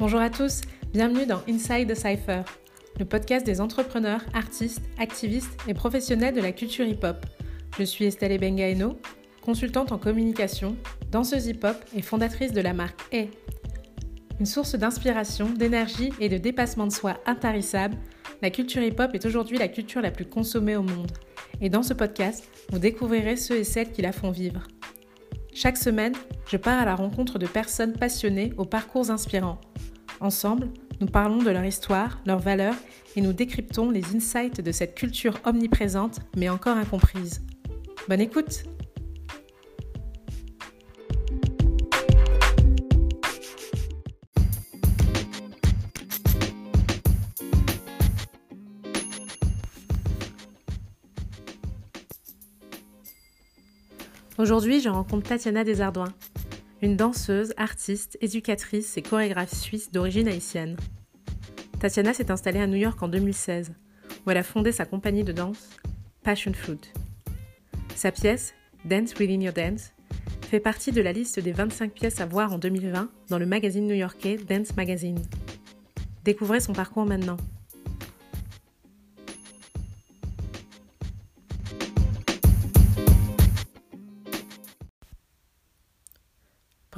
Bonjour à tous, bienvenue dans Inside the Cypher, le podcast des entrepreneurs, artistes, activistes et professionnels de la culture hip-hop. Je suis Estelle Bengaeno, consultante en communication, danseuse hip-hop et fondatrice de la marque A. Une source d'inspiration, d'énergie et de dépassement de soi intarissable, la culture hip-hop est aujourd'hui la culture la plus consommée au monde. Et dans ce podcast, vous découvrirez ceux et celles qui la font vivre. Chaque semaine, je pars à la rencontre de personnes passionnées aux parcours inspirants Ensemble, nous parlons de leur histoire, leurs valeurs et nous décryptons les insights de cette culture omniprésente mais encore incomprise. Bonne écoute Aujourd'hui, je rencontre Tatiana Desardoins une danseuse, artiste, éducatrice et chorégraphe suisse d'origine haïtienne. Tatiana s'est installée à New York en 2016, où elle a fondé sa compagnie de danse Passion Fruit. Sa pièce, Dance Within Your Dance, fait partie de la liste des 25 pièces à voir en 2020 dans le magazine new-yorkais Dance Magazine. Découvrez son parcours maintenant.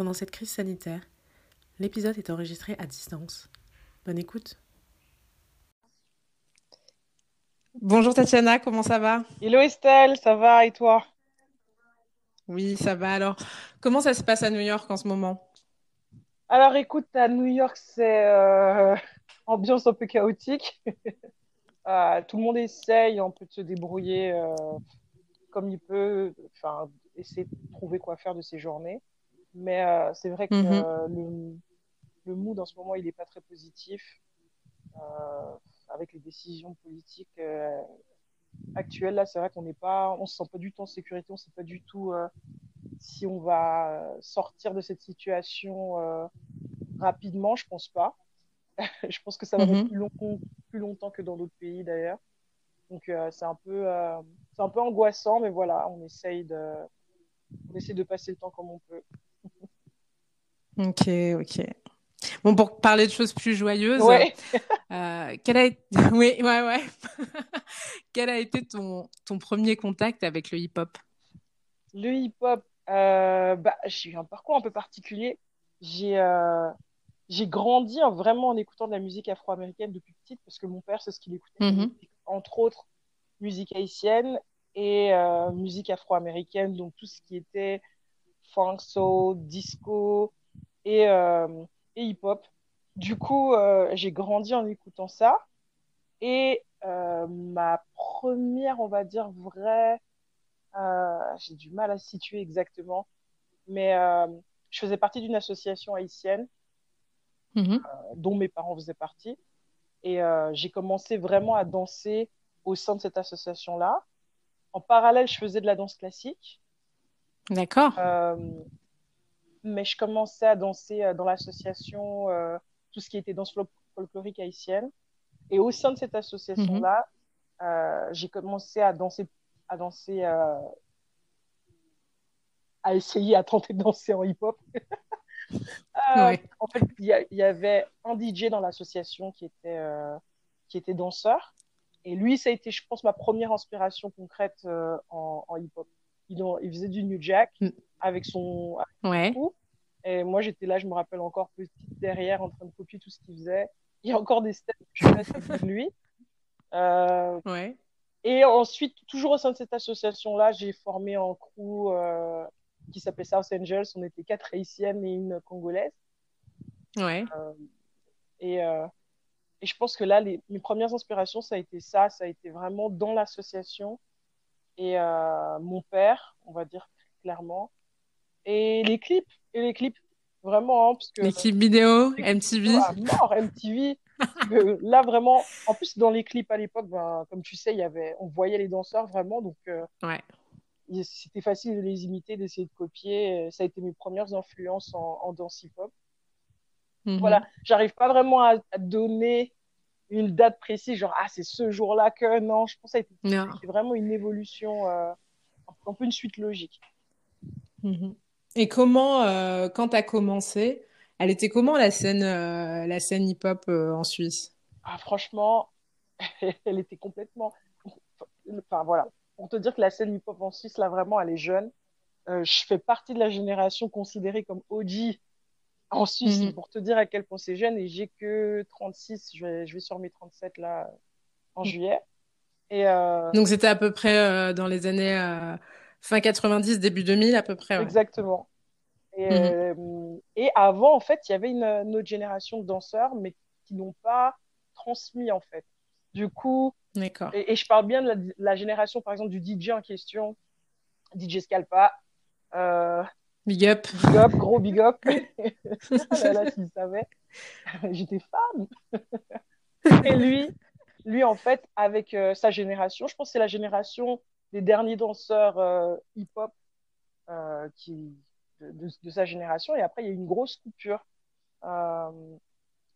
Pendant cette crise sanitaire, l'épisode est enregistré à distance. Bonne écoute. Bonjour Tatiana, comment ça va? Hello Estelle, ça va et toi? Oui, ça va. Alors, comment ça se passe à New York en ce moment? Alors écoute, à New York, c'est euh, ambiance un peu chaotique. Euh, tout le monde essaye un peu de se débrouiller euh, comme il peut, enfin, essayer de trouver quoi faire de ses journées. Mais euh, c'est vrai que mhm. euh, le, le, mood en ce moment, il n'est pas très positif. Euh, avec les décisions politiques actuelles, là, c'est vrai qu'on n'est pas, on se sent pas du tout en sécurité, on ne sait pas du tout si on va sortir de cette situation rapidement. Je pense pas. je pense que ça va être mhm. plus, long, plus longtemps que dans d'autres pays d'ailleurs. Donc c'est un peu, c'est un peu angoissant, mais voilà, on essaye de, on essaie de passer le temps comme on peut. Ok, ok. Bon, pour parler de choses plus joyeuses, euh, quel a été... oui, ouais, ouais. quel a été ton, ton premier contact avec le hip-hop? Le hip-hop, euh, bah, j'ai eu un parcours un peu particulier. J'ai euh, grandi vraiment en écoutant de la musique afro-américaine depuis petite parce que mon père, c'est ce qu'il écoutait, mm-hmm. entre autres musique haïtienne et euh, musique afro-américaine, donc tout ce qui était funk, soul, disco et, euh, et hip-hop. Du coup, euh, j'ai grandi en écoutant ça. Et euh, ma première, on va dire, vraie, j'ai du mal à situer exactement, mais je faisais partie d'une association haïtienne mm-hmm. dont mes parents faisaient partie. Et j'ai commencé vraiment à danser au sein de cette association-là. En parallèle, je faisais de la danse classique. D'accord. Euh, mais je commençais à danser euh, dans l'association, euh, tout ce qui était danse folklorique haïtienne. Et au sein de cette association-là, mhm. j'ai commencé à danser, à danser, à essayer, à tenter de danser en hip-hop. En fait, il y, avait un DJ dans l'association qui était, qui était danseur. Et lui, ça a été, je pense, ma première inspiration concrète en, en hip-hop il, faisait du New Jack mm. avec son, ouais. Et moi, j'étais là, je me rappelle encore petite derrière, en train de copier tout ce qu'il faisait. Il y a encore des steps que je fais de lui. Euh, ouais. Et ensuite, toujours au sein de cette association-là, j'ai formé un crew euh, qui s'appelait South Angels. On était quatre haïtiennes et une congolaise. Ouais. Euh, et, et je pense que là, les, mes premières inspirations, ça a été ça. Ça a été vraiment dans l'association et euh, mon père, on va dire clairement. Et les clips, et les clips, vraiment. Hein, parce que, les clips vidéo, MTV. Ah, mort, MTV. là, vraiment, en plus, dans les clips à l'époque, ben, comme tu sais, y avait, on voyait les danseurs vraiment. Donc, euh, ouais. c'était facile de les imiter, d'essayer de copier. Ça a été mes premières influences en, danse hip-hop. Mhm. Voilà, j'arrive pas vraiment à, à donner une date précise, genre, ah, c'est ce jour-là que. Non, je pense que c'est vraiment une évolution, euh, un peu une suite logique. Mhm. Et comment, euh, quand tu as commencé, Elle était comment la scène, la scène hip-hop en Suisse? Ah, Franchement, elle était complètement. Enfin voilà, pour te dire que la scène hip-hop en Suisse, là vraiment, elle est jeune. je fais partie de la génération considérée comme OG en Suisse, mhm. pour te dire à quel point c'est jeune, et j'ai que 36, je vais, je vais sur mes 37 là en mhm. juillet. Et euh... Donc c'était à peu près euh, dans les années euh, fin 90, début 2000 à peu près. Ouais. Exactement. Et, mhm. Et, avant, en fait, il y avait une, une, autre génération de danseurs, mais qui n'ont pas transmis en fait. Du coup. Et, et, je parle bien de la, la, génération, par exemple, du DJ en question, DJ Scalpa, Big up. Big up, gros big up. là, là s'il savait, j'étais fan. Et lui, lui, en fait, avec euh, sa génération, je pense que c'est la génération des derniers danseurs euh, hip-hop euh, qui, de, de, de, sa génération. Et après, il y a eu une grosse coupure.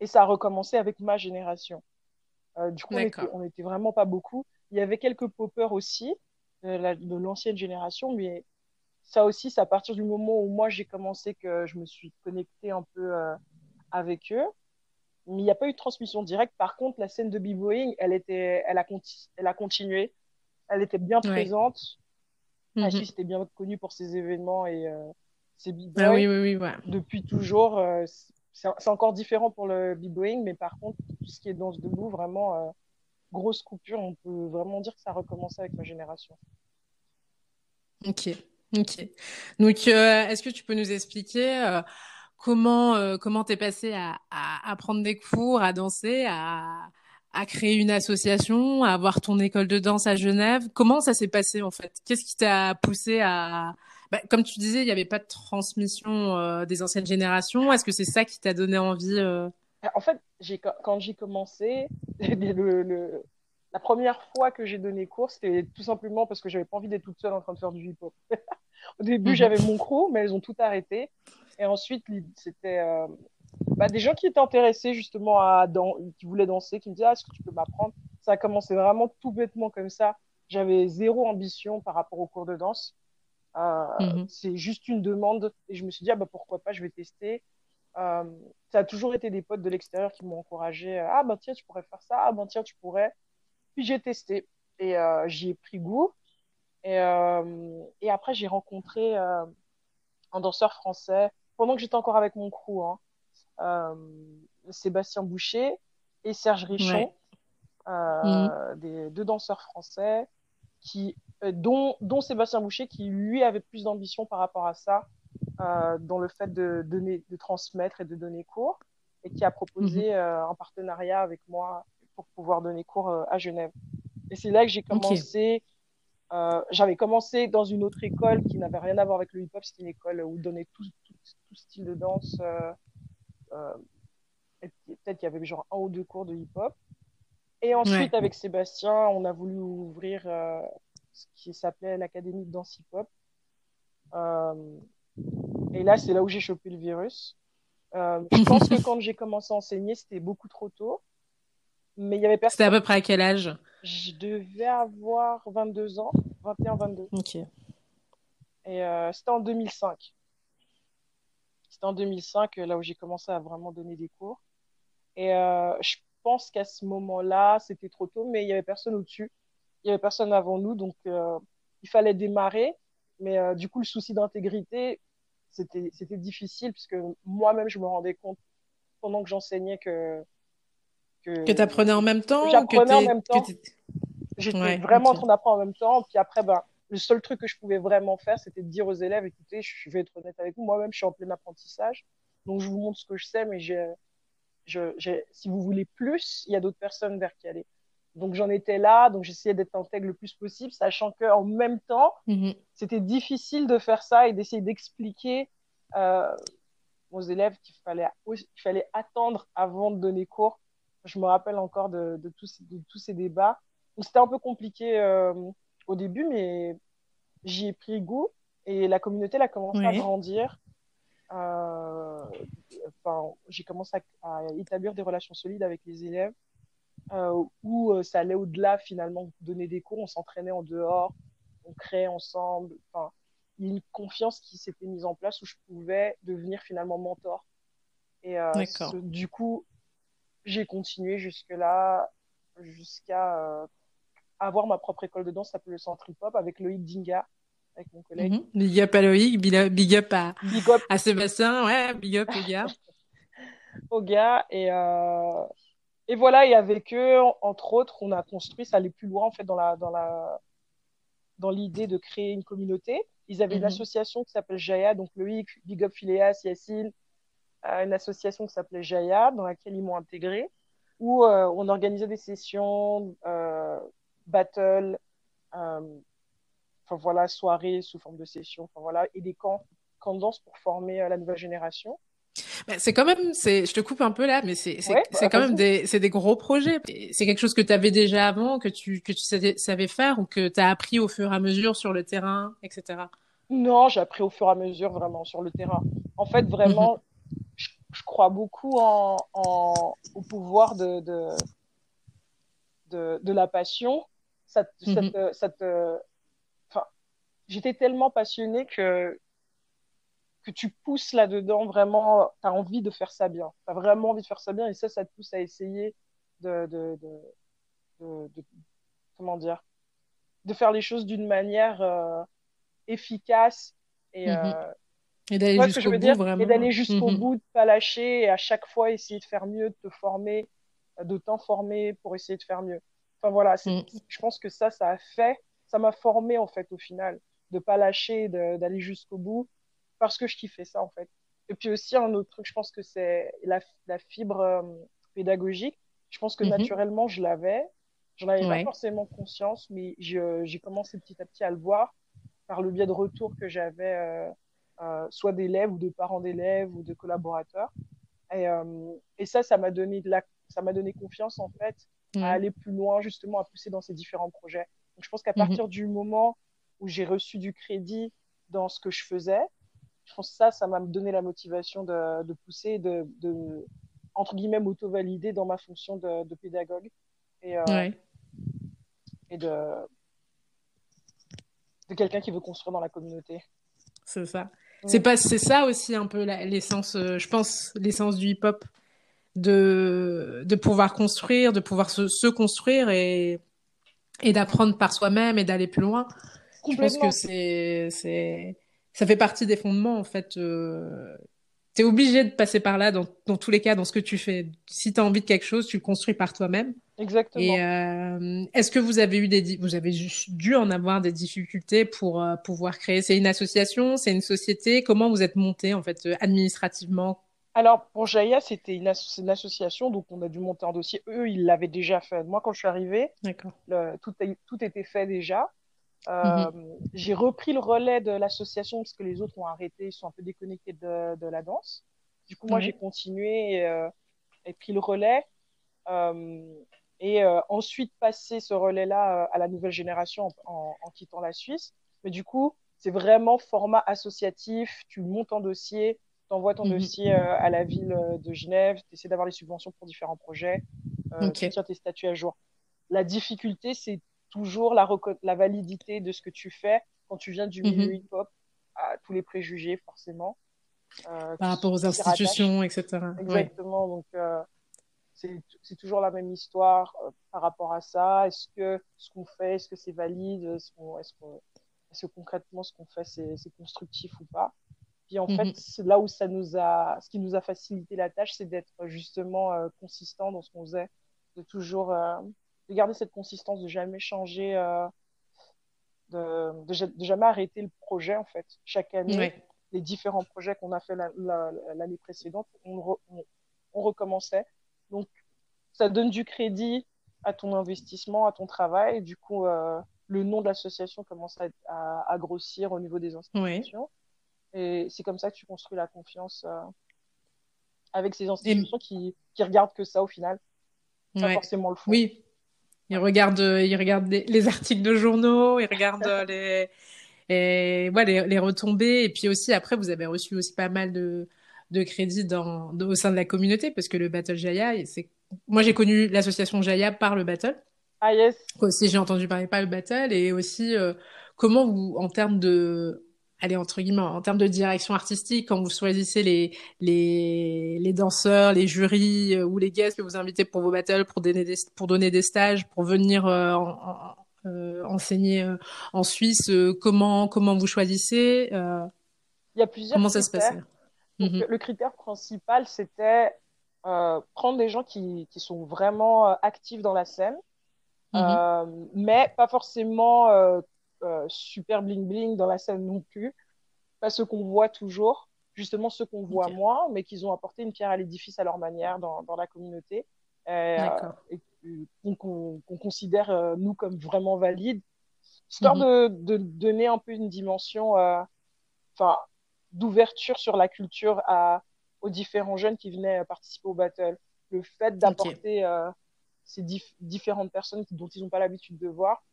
Et ça a recommencé avec ma génération. Du coup, on était, on était, vraiment pas beaucoup. Il y avait quelques poppers aussi de l'ancienne génération, mais ça aussi, c'est à partir du moment où moi j'ai commencé que je me suis connectée un peu euh, avec eux. Mais il n'y a pas eu de transmission directe. Par contre, la scène de b-boying, elle, était, elle, a, elle a continué. Elle était bien présente. La Suisse était bien connue pour ses événements et euh, ses b-boys. Ah, oui, oui, oui, ouais. Depuis toujours. Euh, c'est encore différent pour le b-boying, mais par contre, tout ce qui est danse debout, vraiment, euh, grosse coupure. On peut vraiment dire que ça a recommencé avec ma génération. Ok. Ok. Donc, euh, est-ce que tu peux nous expliquer euh, comment euh, comment t'es passé à, à, à, prendre des cours, à danser, à, à créer une association, à avoir ton école de danse à Genève? Comment ça s'est passé en fait? Qu'est-ce qui t'a poussé à bah, comme tu disais, il n'y avait pas de transmission euh, des anciennes générations. Est-ce que c'est ça qui t'a donné envie euh... En fait, j'ai quand j'ai commencé, le, le, la première fois que j'ai donné cours, c'était tout simplement parce que j'avais pas envie d'être toute seule en train de faire du hip-hop. Au début, mhm. j'avais mon crew, mais elles ont tout arrêté. Et ensuite, c'était euh, bah, des gens qui étaient intéressés justement à dans, qui voulaient danser, qui me disaient ah, est-ce que tu peux m'apprendre? Ça a commencé vraiment tout bêtement comme ça. J'avais zéro ambition par rapport au cours de danse. Euh, mhm. C'est juste une demande et je me suis dit ah, bah pourquoi pas, je vais tester. Euh, ça a toujours été des potes de l'extérieur qui m'ont encouragé ah bah tiens tu pourrais faire ça, ah bah tiens tu pourrais. Puis j'ai testé et j'y ai pris goût. Et, euh, et après, j'ai rencontré euh, un danseur français pendant que j'étais encore avec mon crew, hein, euh, Sébastien Boucher et Serge Richon, ouais. mmh. des deux danseurs français qui, dont, dont Sébastien Boucher qui lui avait plus d'ambition par rapport à ça, dans le fait de donner, de transmettre et de donner cours, et qui a proposé mmh. un partenariat avec moi pour pouvoir donner cours euh, à Genève. Et c'est là que j'ai commencé. Euh, j'avais commencé dans une autre école qui n'avait rien à voir avec le hip-hop. C'était une école où on donnait tout, tout, tout, style de danse. Euh, euh, Peut-être qu'il y avait genre un ou deux cours de hip-hop. Et ensuite, ouais. avec Sébastien, on a voulu ouvrir euh, ce qui s'appelait l'Académie de danse hip-hop. Euh, et là, c'est là où j'ai chopé le virus. Euh, je pense que quand j'ai commencé à enseigner, c'était beaucoup trop tôt. Mais il y avait personne. C'était à peu près à quel âge? Je devais avoir 22 ans, 21, 22. Ok. Et euh, c'était en 2005. C'était en 2005, là où j'ai commencé à vraiment donner des cours. Et euh, je pense qu'à ce moment-là, c'était trop tôt, mais il y avait personne au-dessus. Il y avait personne avant nous, donc euh, il fallait démarrer. Mais euh, du coup, le souci d'intégrité, c'était difficile, puisque moi-même, je me rendais compte pendant que j'enseignais que que, que tu apprenais en même temps J'apprenais en même temps. J'étais ouais, vraiment en train d'apprendre en même temps. Puis après, ben, le seul truc que je pouvais vraiment faire, c'était de dire aux élèves, écoutez, je vais être honnête avec vous, moi-même, je suis en plein apprentissage. Donc, je vous montre ce que je sais, mais j'ai, je, j'ai, si vous voulez plus, il y a d'autres personnes vers qui aller. Donc, j'en étais là. Donc, j'essayais d'être intègre le plus possible, sachant qu'en même temps, mm-hmm. c'était difficile de faire ça et d'essayer d'expliquer euh, aux élèves qu'il fallait, qu'il fallait attendre avant de donner cours je me rappelle encore de, de, tous, de tous ces débats. C'était un peu compliqué euh, au début, mais j'y ai pris goût et la communauté a commencé oui. à grandir. Euh, enfin, j'ai commencé à, à, établir des relations solides avec les élèves euh, où ça allait au-delà finalement de donner des cours, on s'entraînait en dehors, on créait ensemble. Enfin, il y a une confiance qui s'était mise en place où je pouvais devenir finalement mentor Et du coup, j'ai continué jusque-là, jusqu'à avoir ma propre école de danse, ça s'appelle le Centre Hip Hop, avec Loïc Dinga, avec mon collègue. Mhm. Big up à Loïc, big up à, à Sébastien, ouais, big up aux gars. aux gars, et, euh, et voilà, et avec eux, entre autres, on a construit, ça allait plus loin en fait dans la dans la dans l'idée de créer une communauté. Ils avaient une mhm. association qui s'appelle Jaya, donc Loïc, Big Up Phileas, Yacine, euh, une association qui s'appelait Jaya, dans laquelle ils m'ont intégré, où euh, on organisait des sessions, euh, battle, euh, enfin voilà, soirées sous forme de sessions, enfin voilà, et des camps, camps de danse pour former euh, la nouvelle génération. Bah, c'est quand même, c'est, je te coupe un peu là, mais c'est, c'est, c'est quand même des, c'est des gros projets. C'est quelque chose que tu avais déjà avant, que tu, que tu savais, faire ou que tu as appris au fur et à mesure sur le terrain, etc. Non, j'ai appris au fur et à mesure vraiment sur le terrain. En fait, vraiment, je, crois beaucoup en, en, au pouvoir de, de, de, de la passion mhm. j'étais tellement passionnée que que tu pousses là-dedans vraiment, tu as envie de faire ça bien. Tu as vraiment envie de faire ça bien et ça, ça te pousse à essayer de, de, de, de, comment dire, de faire les choses d'une manière euh, efficace et, euh, et d'aller jusqu'au bout, vraiment. Et d'aller jusqu'au mhm. bout, de pas lâcher et à chaque fois essayer de faire mieux, de te former, de t'informer pour essayer de faire mieux. Enfin voilà, mm. je pense que ça, ça a fait, ça m'a formé en fait au final, de pas lâcher, d'aller jusqu'au bout, parce que je kiffais ça en fait. Et puis aussi un autre truc, je pense que c'est la, la, fibre euh, pédagogique. Je pense que mm-hmm. naturellement je l'avais, j'en avais pas forcément conscience, mais j'ai commencé petit à petit à le voir par le biais de retours que j'avais, euh, euh, soit d'élèves ou de parents d'élèves ou de collaborateurs. Et, et ça, ça m'a donné de la, ça m'a donné confiance en fait à aller plus loin, justement, à pousser dans ces différents projets. Donc, je pense qu'à partir du moment où j'ai reçu du crédit dans ce que je faisais, je pense que ça, ça m'a donné la motivation de, de pousser, de, de, entre guillemets, m'auto-valider dans ma fonction de, de pédagogue et, euh, et de, de quelqu'un qui veut construire dans la communauté. C'est ça. C'est pas, c'est ça aussi un peu l'essence, euh, je pense, l'essence du hip-hop de, de pouvoir construire, de pouvoir se, se construire et, et d'apprendre par soi-même et d'aller plus loin. Je pense que c'est, c'est, ça fait partie des fondements, en fait. Euh, tu es obligé de passer par là dans, dans tous les cas, dans ce que tu fais. Si tu as envie de quelque chose, tu le construis par toi-même. Exactement. Et euh, est-ce que vous avez eu des, vous avez dû en avoir des difficultés pour euh, pouvoir créer? C'est une association, c'est une société? Comment vous êtes monté en fait administrativement? Alors, pour Jaya, c'était une, association, donc on a dû monter un dossier. Eux, ils l'avaient déjà fait. Moi, quand je suis arrivée, tout, tout était fait déjà. Euh, mhm. J'ai repris le relais de l'association parce que les autres ont arrêté, ils sont un peu déconnectés de, de la danse. Du coup, moi, j'ai continué et, euh, et, pris le relais. Euh, et euh, ensuite, passé ce relais-là euh, à la nouvelle génération en, en, quittant la Suisse. Mais du coup, c'est vraiment format associatif. Tu montes en dossier, tu envoies ton mhm. dossier euh, à la ville euh, de Genève, tu essaies d'avoir les subventions pour différents projets, euh, tu tiens tes statuts à jour. La difficulté, c'est toujours la, la validité de ce que tu fais quand tu viens du mhm. milieu hip-hop, à tous les préjugés, forcément. Euh, Par rapport aux institutions, etc. Exactement. Donc, euh, c'est toujours la même histoire par rapport à ça. Est-ce que ce qu'on fait, est-ce que c'est valide? Est-ce est que concrètement, ce qu'on fait, c'est constructif ou pas? Puis en fait, mhm. là où ça nous a, ce qui nous a facilité la tâche, c'est d'être justement euh, consistant dans ce qu'on faisait, de toujours euh, de garder cette consistance, de jamais changer, euh, de, de, jamais arrêter le projet en fait. Chaque année, les différents projets qu'on a fait l'année précédente, on, on, recommençait. Donc, ça donne du crédit à ton investissement, à ton travail. Et du coup, le nom de l'association commence à, à, grossir au niveau des institutions. Et c'est comme ça que tu construis la confiance euh, avec ces institutions qui, qui regardent que ça au final. Pas forcément le fond. Oui. Ils regardent, ils regardent les, articles de journaux, ils regardent les, et, ouais, les, les, retombées. Et puis aussi, après, vous avez reçu aussi pas mal de, de crédits dans, au sein de la communauté parce que le Battle Jaya, c'est, moi j'ai connu l'association Jaya par le Battle. Ah yes. Aussi, j'ai entendu parler par le Battle et aussi, euh, comment vous, en termes de, allez, entre guillemets, en termes de direction artistique, quand vous choisissez les, les, les danseurs, les jurys ou les guests que vous invitez pour vos battles, pour donner des, pour donner des stages, pour venir en, enseigner en Suisse, comment, comment vous choisissez Il y a plusieurs Comment ça se mhm. Le critère principal, c'était euh, prendre des gens qui, qui sont vraiment euh, actifs dans la scène, mhm. euh, mais pas forcément super bling bling dans la scène non plus, pas ceux qu'on voit toujours, justement ceux qu'on voit moins, mais qu'ils ont apporté une pierre à l'édifice à leur manière dans, dans la communauté. et qu'on considère nous comme vraiment valides, histoire mhm. de, de, donner un peu une dimension, enfin, d'ouverture sur la culture à, aux différents jeunes qui venaient participer au battle. Le fait d'apporter euh, ces différentes personnes dont ils n'ont pas l'habitude de voir,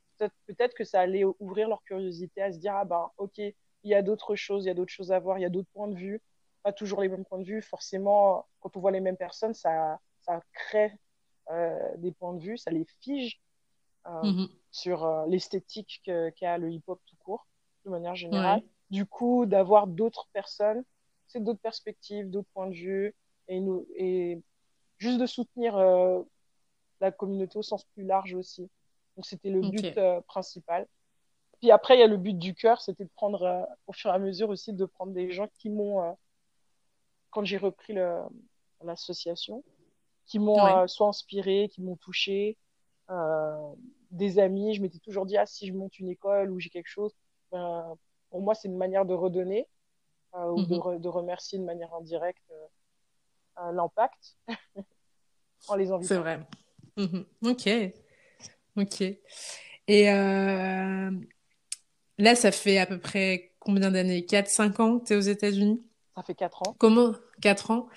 peut-être peut que ça allait ouvrir leur curiosité à se dire ah ben ok, il y a d'autres choses, il y a d'autres choses à voir, il y a d'autres points de vue, pas toujours les mêmes points de vue. Forcément, quand on voit les mêmes personnes, ça, ça crée euh, des points de vue, ça les fige euh, mhm. sur l'esthétique qu'a le hip-hop tout court, de manière générale. Du coup, d'avoir d'autres personnes c'est d'autres perspectives, d'autres points de vue, et, nous, et juste de soutenir euh, la communauté au sens plus large aussi. Donc c'était le but euh, principal. Puis après, il y a le but du cœur, c'était de prendre, euh, au fur et à mesure aussi, de prendre des gens qui m'ont, quand j'ai repris l'association, qui m'ont soit inspiré, qui m'ont touché, des amis. Je m'étais toujours dit, ah, si je monte une école ou j'ai quelque chose, ben, pour moi, c'est une manière de redonner. Euh, ou de, mhm. de, remercier de manière indirecte euh, euh, l'impact en les invitant. C'est vrai. Mhm. Ok. Ok. Et là, ça fait à peu près combien d'années? 4-5 ans que tu es aux États-Unis? Ça fait 4 ans. Comment? 4 ans?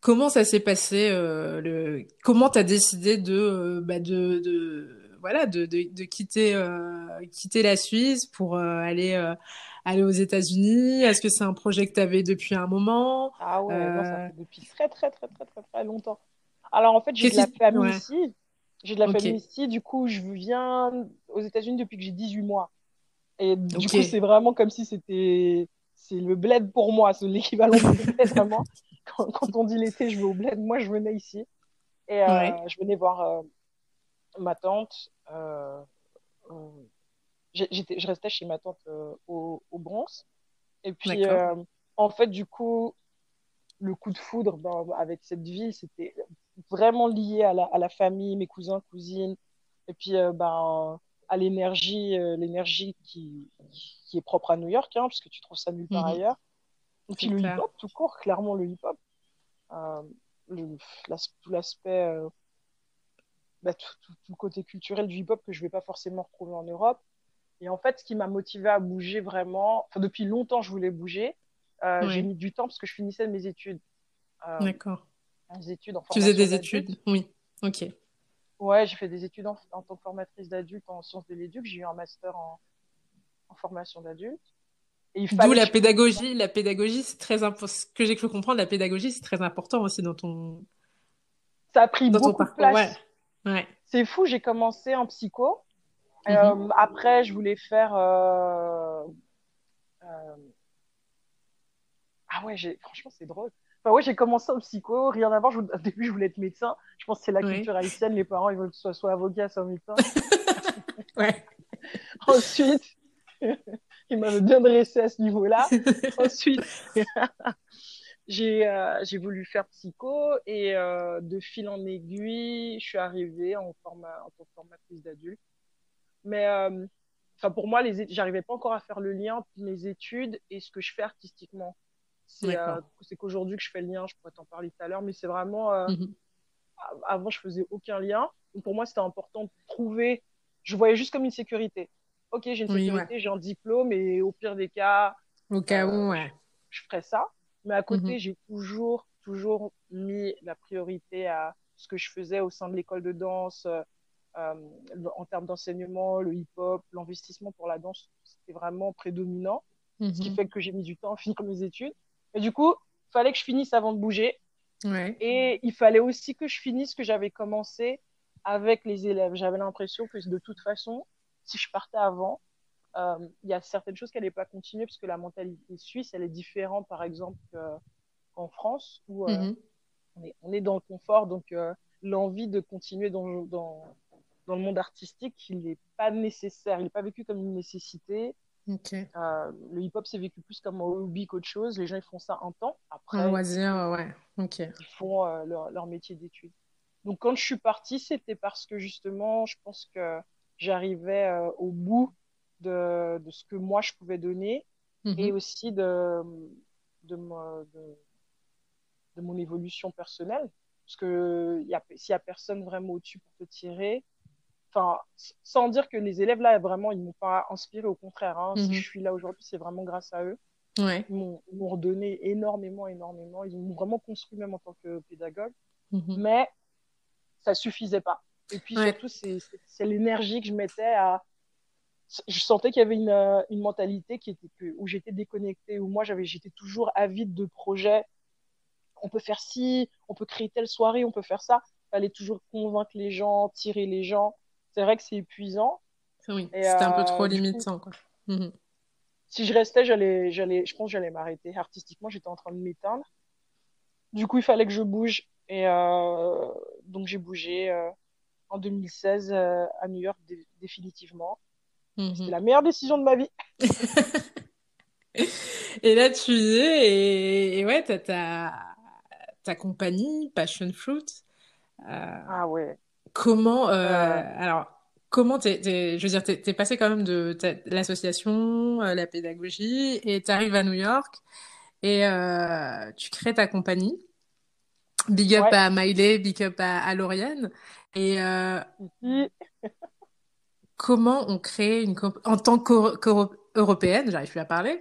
Comment ça s'est passé le... Comment tu as décidé de, bah de, de, voilà, de, de, de quitter, quitter la Suisse pour aller aller aux États-Unis? Est-ce que c'est un projet que tu avais depuis un moment? Ah ouais, ça euh, fait depuis très, très, très, très, très, très longtemps. Alors, en fait, j'ai de la famille ici. J'ai de la famille ici. Du coup, je viens aux États-Unis depuis que j'ai 18 mois. Et du coup, c'est vraiment comme si c'était c'est le bled pour moi, c'est l'équivalent du bled vraiment. Quand, quand, on dit l'été, je vais au bled, moi je venais ici. Et euh, je venais voir euh, ma tante. Euh, je restais chez ma tante euh, au, au, Bronx. Et puis, euh, en fait, du coup, le coup de foudre ben, avec cette ville, c'était vraiment lié à la, à la, famille, mes cousins, cousines, et puis euh, ben, à l'énergie, l'énergie qui, qui est propre à New York, hein, parce que tu trouves ça nulle part mhm. ailleurs. Et puis le hip-hop, tout court, clairement le hip-hop. tout l'aspect, bah, tout, tout, le côté culturel du hip-hop que je vais pas forcément retrouver en Europe. Et en fait, ce qui m'a motivé à bouger vraiment, enfin, depuis longtemps, je voulais bouger. Euh, j'ai mis du temps parce que je finissais mes études. Euh, D'accord. Des études en Tu faisais des études Oui. Ok. Ouais, j'ai fait des études en, tant que formatrice d'adultes en sciences de l'éduc. J'ai eu un master en, en formation d'adultes. D'où la pédagogie. La pédagogie, c'est très important. Ce que j'ai cru comprendre, la pédagogie, c'est très important aussi dans ton. Ça a pris beaucoup de place. Ouais. ouais. C'est fou, j'ai commencé en psycho. Mhm. Euh, après, je voulais faire. Euh, euh, ah ouais, franchement, c'est drôle. Enfin, ouais, j'ai commencé en psycho, rien à voir. Au début, je voulais être médecin. Je pense que c'est la culture haïtienne. Les parents, ils veulent que ce soit, soit avocat, soit médecin. ouais. Ensuite, il m'avait bien dressé à ce niveau-là. Ensuite, j'ai euh, voulu faire psycho et euh, de fil en aiguille, je suis arrivée en, format, en tant que formatrice d'adultes. Mais euh, enfin pour moi, les j'arrivais pas encore à faire le lien entre mes études et ce que je fais artistiquement. C'est euh, qu'aujourd'hui que je fais le lien, je pourrais t'en parler tout à l'heure, mais c'est vraiment. Euh, mhm. Avant, je faisais aucun lien. Donc pour moi, c'était important de trouver. Je voyais juste comme une sécurité. Ok, j'ai une sécurité, j'ai un diplôme, et au pire des cas. Au cas où, ouais. Je ferais ça. Mais à côté, mhm. j'ai toujours, toujours mis la priorité à ce que je faisais au sein de l'école de danse, euh, en termes d'enseignement, le hip-hop, l'investissement pour la danse, c'était vraiment prédominant. Ce qui mhm. fait que j'ai mis du temps à finir mes études. Et du coup, il fallait que je finisse avant de bouger. Et il fallait aussi que je finisse ce que j'avais commencé avec les élèves. J'avais l'impression que de toute façon, si je partais avant, il y a certaines choses qu'elle n'est pas continuée parce que la mentalité suisse, elle est différente, par exemple, qu'en France, où on, est, on, est, dans le confort, donc l'envie de continuer dans, dans, dans, le monde artistique, il n'est pas nécessaire, il n'est pas vécu comme une nécessité. Euh, le hip-hop, c'est vécu plus comme un hobby qu'autre chose. Les gens, ils font ça un temps. Après, un loisir, ouais. Ils font euh, leur, leur, métier d'études. Donc, quand je suis partie, c'était parce que justement, je pense que j'arrivais euh, au bout de, de, ce que moi, je pouvais donner mm-hmm. et aussi de, de, de, de, mon évolution personnelle. Parce que s'il n'y a personne vraiment au-dessus pour te tirer, enfin, sans dire que les élèves là, vraiment, ils m'ont pas inspiré, au contraire. Hein. Si mhm. je suis là aujourd'hui, c'est vraiment grâce à eux. Ils m'ont redonné énormément, énormément. Ils m'ont vraiment construit même en tant que pédagogue. Mhm. Mais ça suffisait pas. Et puis surtout, c'est l'énergie que je mettais à. Je sentais qu'il y avait une, euh, une, mentalité qui était où j'étais déconnectée, où moi j'avais, j'étais toujours avide de projets. On peut faire ci, on peut créer telle soirée, on peut faire ça. Il fallait toujours convaincre les gens, tirer les gens c'est vrai que c'est épuisant. Oui, c'était un peu trop euh, limitant. quoi. Mhm. Si je restais, j'allais, j'allais, je pense que j'allais m'arrêter. Artistiquement, j'étais en train de m'éteindre. Du coup, il fallait que je bouge. Et euh, donc, j'ai bougé euh, en 2016 à New York définitivement. Mhm. C'était la meilleure décision de ma vie. et là, tu y es. Et, ouais, tu as ta, compagnie, Passion Fruit. ah ouais. Comment, euh, alors, comment t'es, je veux dire, t'es, es passé quand même de l'association, euh, la pédagogie, et tu arrives à New York et euh, tu crées ta compagnie. Big up à Miley, big up à, à Lauriane. Et comment on crée une en tant qu'européenne, j'arrive plus à parler,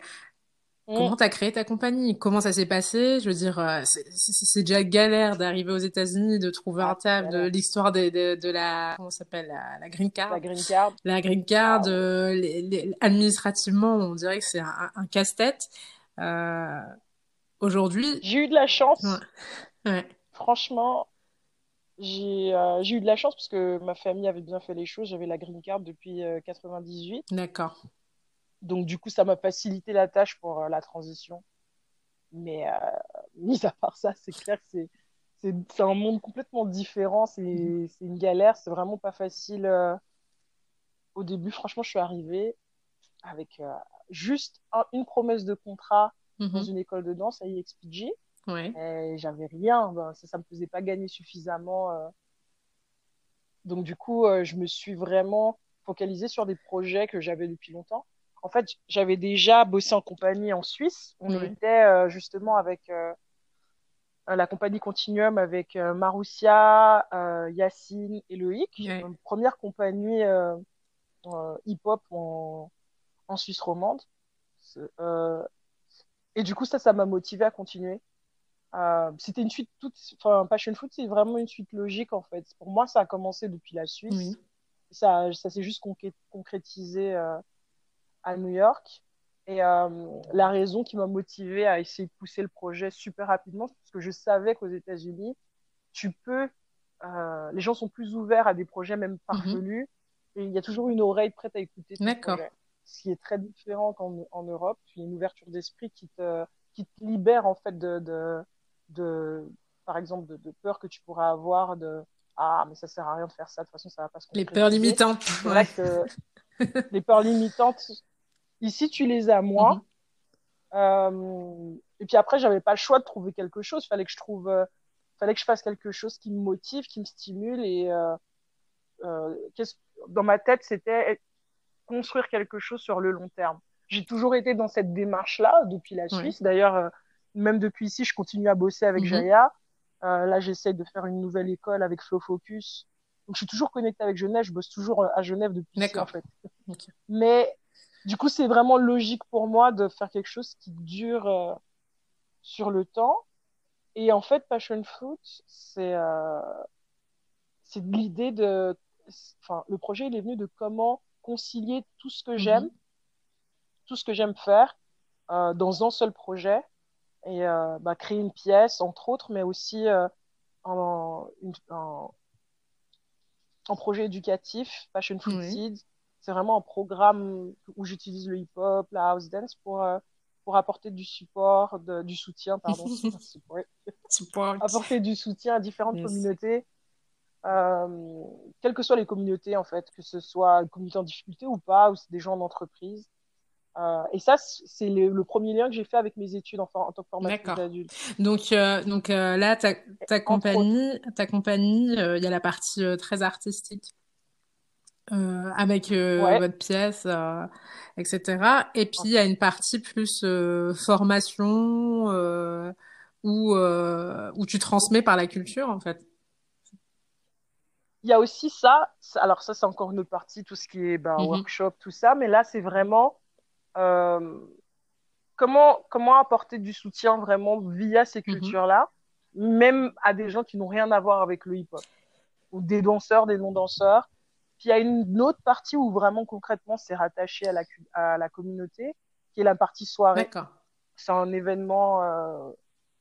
Comment mm. tu as créé ta compagnie? Comment ça s'est passé? Je veux dire, euh, c'est déjà galère d'arriver aux États-Unis, de trouver un table, de l'histoire de, de, de, la comment s'appelle? La, green card. La green card. La green card. Ah euh, les, administrativement, on dirait que c'est un, un casse-tête. Euh, Aujourd'hui. J'ai eu de la chance. Ouais. Franchement, j'ai euh, eu de la chance parce que ma famille avait bien fait les choses. J'avais la green card depuis 98. D'accord. Donc, du coup, ça m'a facilité la tâche pour euh, la transition. Mais, euh, mis à part ça, c'est clair que c'est un monde complètement différent. C'est une galère. C'est vraiment pas facile. Euh. Au début, franchement, je suis arrivée avec juste une promesse de contrat dans mhm. une école de danse à EXPG. Ouais. Et j'avais rien. Ben, ça ne me faisait pas gagner suffisamment. Donc, du coup, je me suis vraiment focalisée sur des projets que j'avais depuis longtemps en fait, j'avais déjà bossé en compagnie en Suisse. On était euh, justement avec euh, la compagnie Continuum avec euh, Marussia, Yacine et Loïc. Une première compagnie hip-hop en, Suisse romande. et du coup, ça, ça m'a motivé à continuer. c'était une suite toute, enfin, Passion Food, c'est vraiment une suite logique en fait. Pour moi, ça a commencé depuis la Suisse. Ça, ça s'est juste concrétisé à New York. Et euh, la raison qui m'a motivée à essayer de pousser le projet super rapidement, c'est parce que je savais qu'aux États-Unis, tu peux, euh, les gens sont plus ouverts à des projets même mhm. parvenus, et il y a toujours une oreille prête à écouter. D'accord. Ce qui est très différent qu'en en Europe, il y a une ouverture d'esprit qui te, qui te libère en fait de, de, de par exemple, de, de, peur que tu pourrais avoir de ah mais ça sert à rien de faire ça, de toute façon ça va pas se Les peurs limitantes. Ouais. Que les peurs limitantes Ici, tu les as moins. Mhm. Euh, et puis après, j'avais pas le choix de trouver quelque chose. Il fallait que je trouve, euh, fallait que je fasse quelque chose qui me motive, qui me stimule. Et euh, euh dans ma tête, c'était construire quelque chose sur le long terme. J'ai toujours été dans cette démarche-là depuis la Suisse. D'ailleurs, même depuis ici, je continue à bosser avec mhm. Jaya. là, j'essaie de faire une nouvelle école avec Flow Focus. Donc, je suis toujours connectée avec Genève. Je bosse toujours à Genève depuis ici, en fait. Mais du coup, c'est vraiment logique pour moi de faire quelque chose qui dure euh, sur le temps. Et en fait, Passion Fruit, c'est euh, c'est l'idée de. Enfin, le projet, il est venu de comment concilier tout ce que mhm. j'aime, tout ce que j'aime faire euh, dans un seul projet et bah, créer une pièce, entre autres, mais aussi en, projet éducatif, Passion Fruit Seeds c'est vraiment un programme où j'utilise le hip-hop, la house dance pour, euh, pour apporter du support, du soutien, pardon. support. apporter du soutien à différentes communautés, euh, quelles que soient les communautés en fait, que ce soit une communauté en difficulté ou pas, ou c'est des gens en entreprise. Euh, et ça, c'est le, premier lien que j'ai fait avec mes études en, en tant que formatrice adulte. Donc, euh, donc euh, là, ta, ta compagnie, ta compagnie, il y a la partie très artistique avec votre pièce, etc. Et puis il y a une partie plus formation où où tu transmets par la culture en fait. Il y a aussi ça. Alors ça, c'est encore une autre partie, tout ce qui est ben, mm-hmm. workshop, tout ça. Mais là, c'est vraiment euh, comment, comment apporter du soutien vraiment via ces mhm. cultures-là, même à des gens qui n'ont rien à voir avec le hip-hop, ou des danseurs, des non-danseurs. Puis il y a une autre partie où vraiment concrètement c'est rattaché à la, à la communauté, qui est la partie soirée. C'est un événement, euh,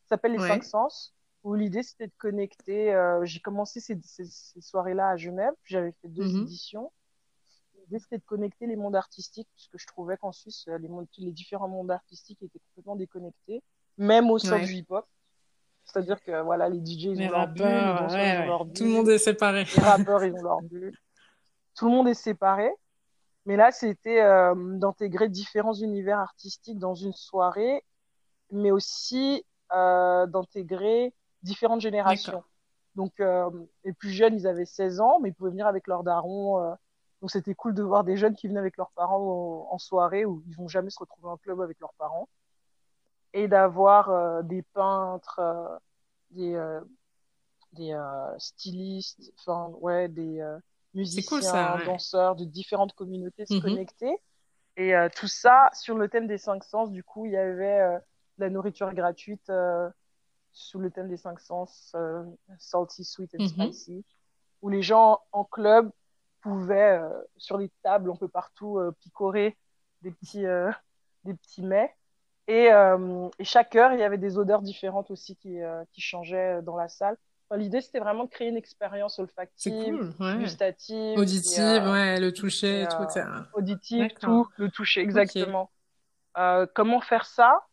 ça s'appelle les cinq sens, où l'idée c'était de connecter. Euh, j'ai commencé ces, ces, soirées-là à Genève, j'avais fait deux mhm. éditions l'idée c'était de connecter les mondes artistiques, puisque je trouvais qu'en Suisse, euh, les, les différents mondes artistiques étaient complètement déconnectés, même au sein du hip-hop. C'est-à-dire que voilà, les DJ, ils ont leur bulle, les Tout le monde est séparé. Les rappeurs, ils ont leur bulle. Tout le monde est séparé. Mais là, c'était euh, d'intégrer différents univers artistiques dans une soirée, mais aussi euh, d'intégrer différentes générations. Donc, les plus jeunes, ils avaient 16 ans, mais ils pouvaient venir avec leur daron donc c'était cool de voir des jeunes qui venaient avec leurs parents en, soirée où ils vont jamais se retrouver en club avec leurs parents. Et d'avoir euh, des peintres, euh, des, euh, des stylistes, enfin ouais, des musiciens, danseurs de différentes communautés se connecter. Et tout ça sur le thème des cinq sens. Du coup, il y avait la nourriture gratuite sous le thème des cinq sens, salty, sweet and mhm. spicy, où les gens en club pouvait, euh, sur les tables un peu partout, euh, picorer des petits, euh, des petits mets. Et, et, chaque heure, il y avait des odeurs différentes aussi qui, qui changeaient dans la salle. L'idée, c'était vraiment de créer une expérience olfactive, gustative. Auditive, ouais, le toucher, tout. auditive, tout, le toucher, exactement. comment faire ça?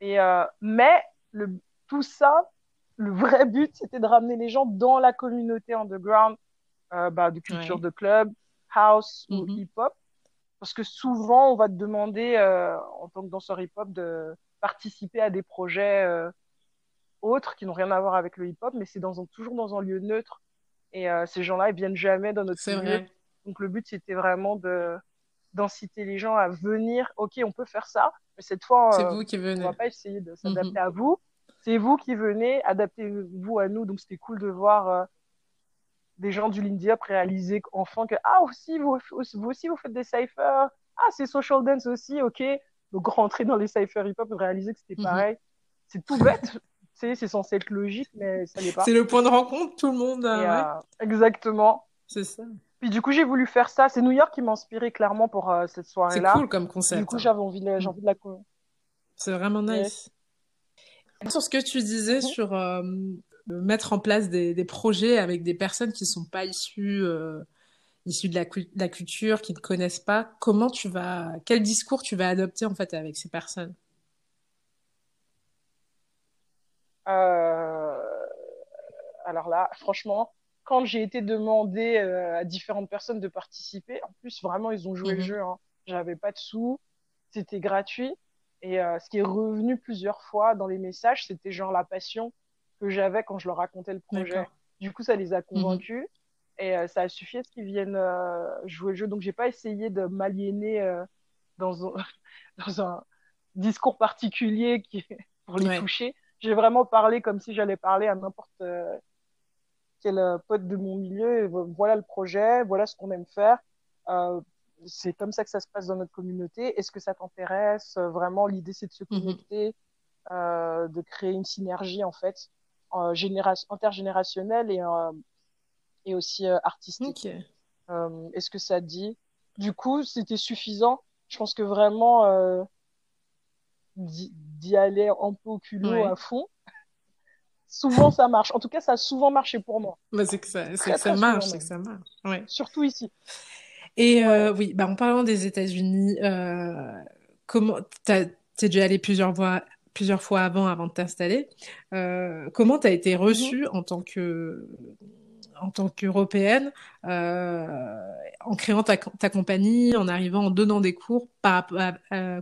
Et, Mais le, tout ça, le vrai but, c'était de ramener les gens dans la communauté underground euh, bah, de culture de club, house ou mm-hmm. hip-hop. Parce que souvent, on va te demander, euh, en tant que danseur hip-hop, de participer à des projets euh, autres qui n'ont rien à voir avec le hip-hop, mais c'est dans toujours dans un lieu neutre. Et ces gens-là, ils viennent jamais dans notre lieu. Donc le but, c'était vraiment de d'inciter les gens à venir. Ok, on peut faire ça, mais cette fois, c'est vous qui venez. on va pas essayer de s'adapter mm-hmm. à vous. C'est vous qui venez, adaptez-vous à nous. Donc c'était cool de voir des gens du Lindy Up réaliser enfin que ah aussi vous, vous aussi vous faites des cyphers ah c'est social dance aussi ok donc rentrer dans les cyphers hip hop réaliser que c'était mhm. pareil c'est tout bête c'est censé être logique mais ça n'est pas. C'est le point de rencontre tout le monde euh, exactement. C'est ça. Puis du coup j'ai voulu faire ça. C'est New York qui m'a inspiré clairement pour euh, cette soirée là c'est cool comme concept du coup j'avais envie de, envie de la c'est vraiment nice. Sur ce que tu disais mhm. sur euh, mettre en place des, des, projets avec des personnes qui sont pas issues euh, issues de la, de la, culture, qui ne connaissent pas. Comment tu vas, quel discours tu vas adopter en fait avec ces personnes euh... Alors là, franchement, quand j'ai été demandé euh, à différentes personnes de participer, en plus vraiment ils ont joué le mhm. jeu. Hein. J'avais pas de sous, c'était gratuit. Et euh, ce qui est revenu plusieurs fois dans les messages, c'était genre la passion que j'avais quand je leur racontais le projet. Du coup, ça les a mhm. convaincus. Et euh, ça a suffi à ce qu'ils viennent euh, jouer le jeu. Donc, j'ai pas essayé de m'aliéner euh, dans, un, dans un discours particulier qui, pour les toucher. J'ai vraiment parlé comme si j'allais parler à n'importe quel pote de mon milieu. voilà le projet, voilà ce qu'on aime faire. c'est comme ça que ça se passe dans notre communauté. Est-ce que ça t'intéresse? Vraiment, l'idée, c'est de se mhm. connecter, de créer une synergie, en fait euh, intergénérationnel et, euh, et aussi euh, artistique. Est-ce que ça dit? Du coup, c'était suffisant. Je pense que vraiment d'y aller un peu au culot à fond, souvent ça marche. En tout cas, ça a souvent marché pour moi. Bah, c'est que ça, ça marche, c'est que ça marche. Ouais. Surtout ici. Et euh, oui, bah, en parlant des États-Unis, euh, comment t'es déjà allé plusieurs fois, plusieurs fois avant, avant de t'installer. Euh, comment t'as été reçue mhm. en tant que en tant qu'européenne, en créant ta, ta, compagnie, en arrivant, en donnant des cours, par,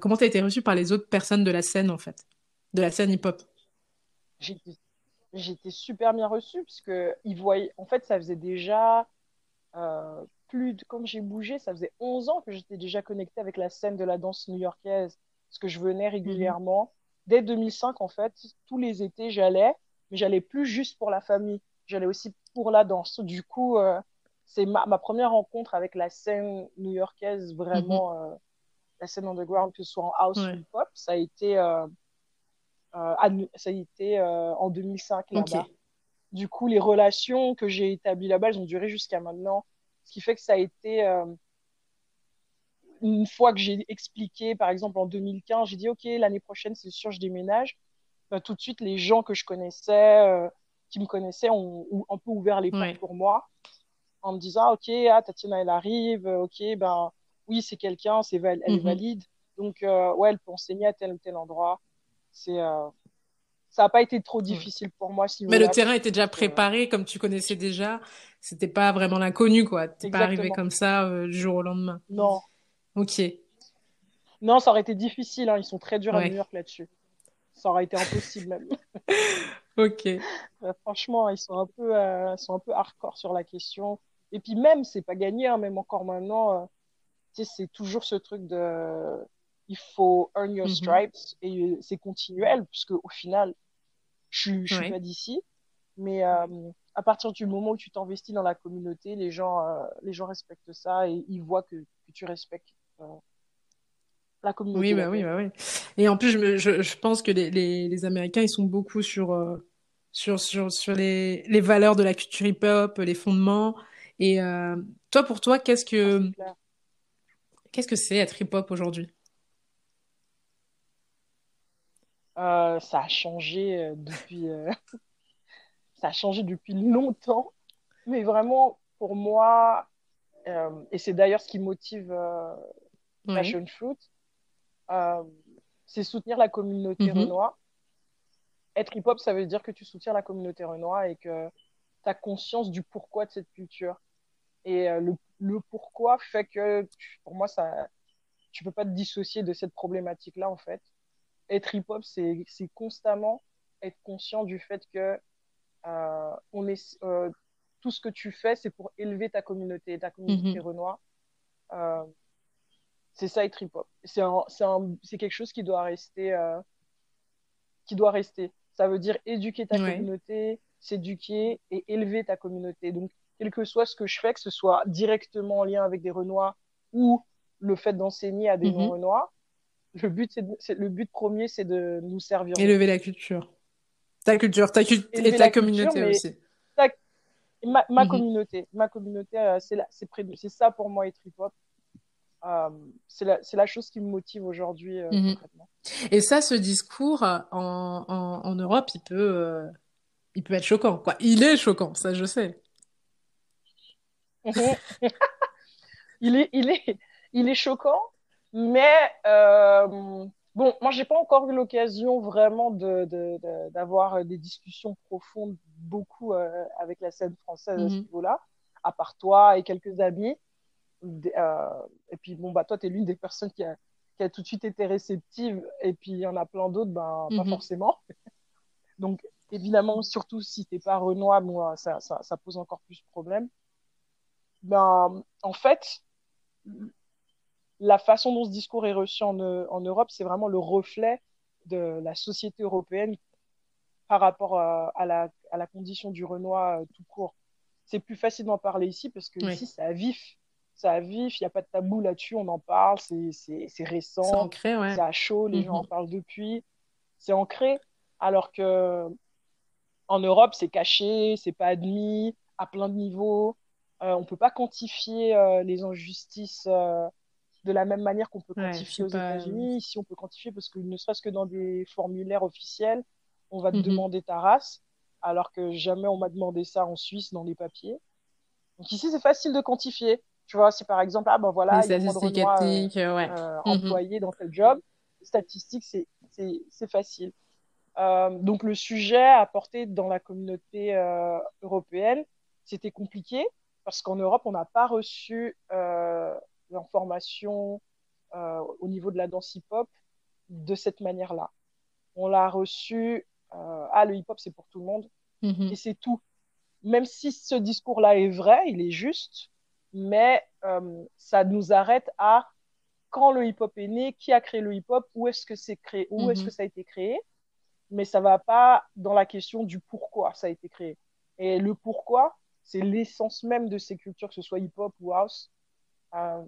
comment tu as été reçue par les autres personnes de la scène, en fait, de la scène hip-hop? J'étais super bien reçue, parce que ils voyaient, en fait, ça faisait déjà plus de, comme j'ai bougé, ça faisait 11 ans que j'étais déjà connectée avec la scène de la danse new-yorkaise, parce que je venais régulièrement. Dès 2005, en fait, tous les étés, j'allais, mais j'allais plus juste pour la famille, j'allais aussi pour la danse. Du coup, euh, c'est ma, ma, première rencontre avec la scène new-yorkaise, vraiment, mhm. euh, la scène underground, que ce soit en house ou pop, ça a été, euh, ça a été en 2005 là-bas. Du coup, les relations que j'ai établies là-bas, elles ont duré jusqu'à maintenant ce qui fait que ça a été, une fois que j'ai expliqué, par exemple en 2015, j'ai dit, OK, l'année prochaine, c'est sûr, je déménage. Bah, tout de suite, les gens que je connaissais, euh, qui me connaissaient, ont, un peu ouvert les portes pour moi en me disant, OK, ah, Tatiana, elle arrive, OK, ben oui, c'est quelqu'un, c'est elle est mhm. valide. Donc, euh, ouais, elle peut enseigner à tel ou tel endroit. C'est ça n'a pas été trop difficile pour moi. Si Mais le terrain était déjà préparé, comme tu connaissais déjà. C'était pas vraiment l'inconnu, quoi. T'es pas arrivé comme ça euh, du jour au lendemain. Non. Ok. Non, ça aurait été difficile. Hein. Ils sont très durs à New York là-dessus. Ça aurait été impossible même. ok. Euh, franchement, ils sont un peu, euh, sont un peu hardcore sur la question. Et puis même, c'est pas gagné. Hein, même encore maintenant, c'est toujours ce truc de il faut earn your mm-hmm. stripes et c'est continuel puisque au final je, suis pas d'ici, mais euh, à partir du moment où tu t'investis dans la communauté, les gens, euh, les gens respectent ça et ils voient que, que tu respectes euh, la communauté. Oui, bah oui, bah oui. Et en plus, je, je, je pense que les, les, les, Américains, ils sont beaucoup sur, sur, sur, sur les, les valeurs de la culture hip-hop, les fondements. Et toi, pour toi, qu'est-ce que ah, qu'est-ce que c'est être hip-hop aujourd'hui? Euh, ça a changé euh, depuis, euh, ça a changé depuis longtemps, mais vraiment pour moi, et c'est d'ailleurs ce qui motive Passion Fruit, c'est soutenir la communauté mm renois. Être hip-hop, ça veut dire que tu soutiens la communauté renois et que tu as conscience du pourquoi de cette culture. Et le, le, pourquoi fait que, pour moi, ça, tu peux pas te dissocier de cette problématique-là, en fait être hip-hop, c'est constamment être conscient du fait que euh, on est, euh, tout ce que tu fais, c'est pour élever ta communauté, ta communauté mm renois. Euh, c'est ça être hip-hop. C'est quelque chose qui doit rester, euh, qui doit rester. Ça veut dire éduquer ta communauté, s'éduquer et élever ta communauté. Donc, quel que soit ce que je fais, que ce soit directement en lien avec des Renois ou le fait d'enseigner à des mm-hmm. non-Renois, le but, c'est le but premier, c'est de nous servir. Élever la culture. Ta culture, ta et ta communauté aussi. ma, mhm. communauté, ma communauté, euh, c'est ça pour moi être hip-hop. Euh, c'est la, la, chose qui me motive aujourd'hui euh, mhm. Et ça, ce discours en, en, en Europe, il peut, il peut être choquant. Quoi. Il est choquant, ça je sais. il, est, il, est, il est choquant, mais euh, bon, moi, j'ai pas encore eu l'occasion vraiment d'avoir de, de, des discussions profondes beaucoup euh, avec la scène française à ce mhm. niveau-là, à part toi et quelques amis. Euh, et puis, bon, bah, toi, tu es l'une des personnes qui a, qui a tout de suite été réceptive, et puis il y en a plein d'autres, ben, pas mhm. forcément. Donc, évidemment, surtout si t'es pas Renoir, moi, ça, ça, ça, pose encore plus de problèmes. Ben, en fait, la façon dont ce discours est reçu en, en Europe, c'est vraiment le reflet de la société européenne par rapport à, à, la, à la, condition du Renoir euh, tout court. C'est plus facile d'en parler ici parce que ici, c'est à vif. C'est à vif, il n'y a pas de tabou là-dessus, on en parle, c'est récent, c'est ancré, ouais. à chaud, les gens en mhm. parlent depuis. C'est ancré, alors que en Europe, c'est caché, c'est pas admis à plein de niveaux. Euh, on peut pas quantifier euh, les injustices euh, de la même manière qu'on peut quantifier aux États-Unis. Ici, on peut quantifier parce que ne serait-ce que dans des formulaires officiels, on va te mhm. demander ta race, alors que jamais on m'a demandé ça en Suisse dans les papiers. Donc ici, c'est facile de quantifier. Tu vois, si par exemple, ah ben voilà, il y a moins de Renois ouais. Mhm. employés dans tel job, statistique, c'est facile. donc le sujet apporté dans la communauté européenne, c'était compliqué parce qu'en Europe, on n'a pas reçu l'information au niveau de la danse hip-hop de cette manière-là. On l'a reçu, euh, ah, le hip-hop, c'est pour tout le monde, mhm. et c'est tout. Même si ce discours-là est vrai, il est juste, mais euh, ça nous arrête à quand le hip-hop est né, qui a créé le hip-hop, où est-ce que c'est créé, où est-ce mhm. que ça a été créé, mais ça va pas dans la question du pourquoi ça a été créé. Et le pourquoi, c'est l'essence même de ces cultures, que ce soit hip-hop ou house. Euh,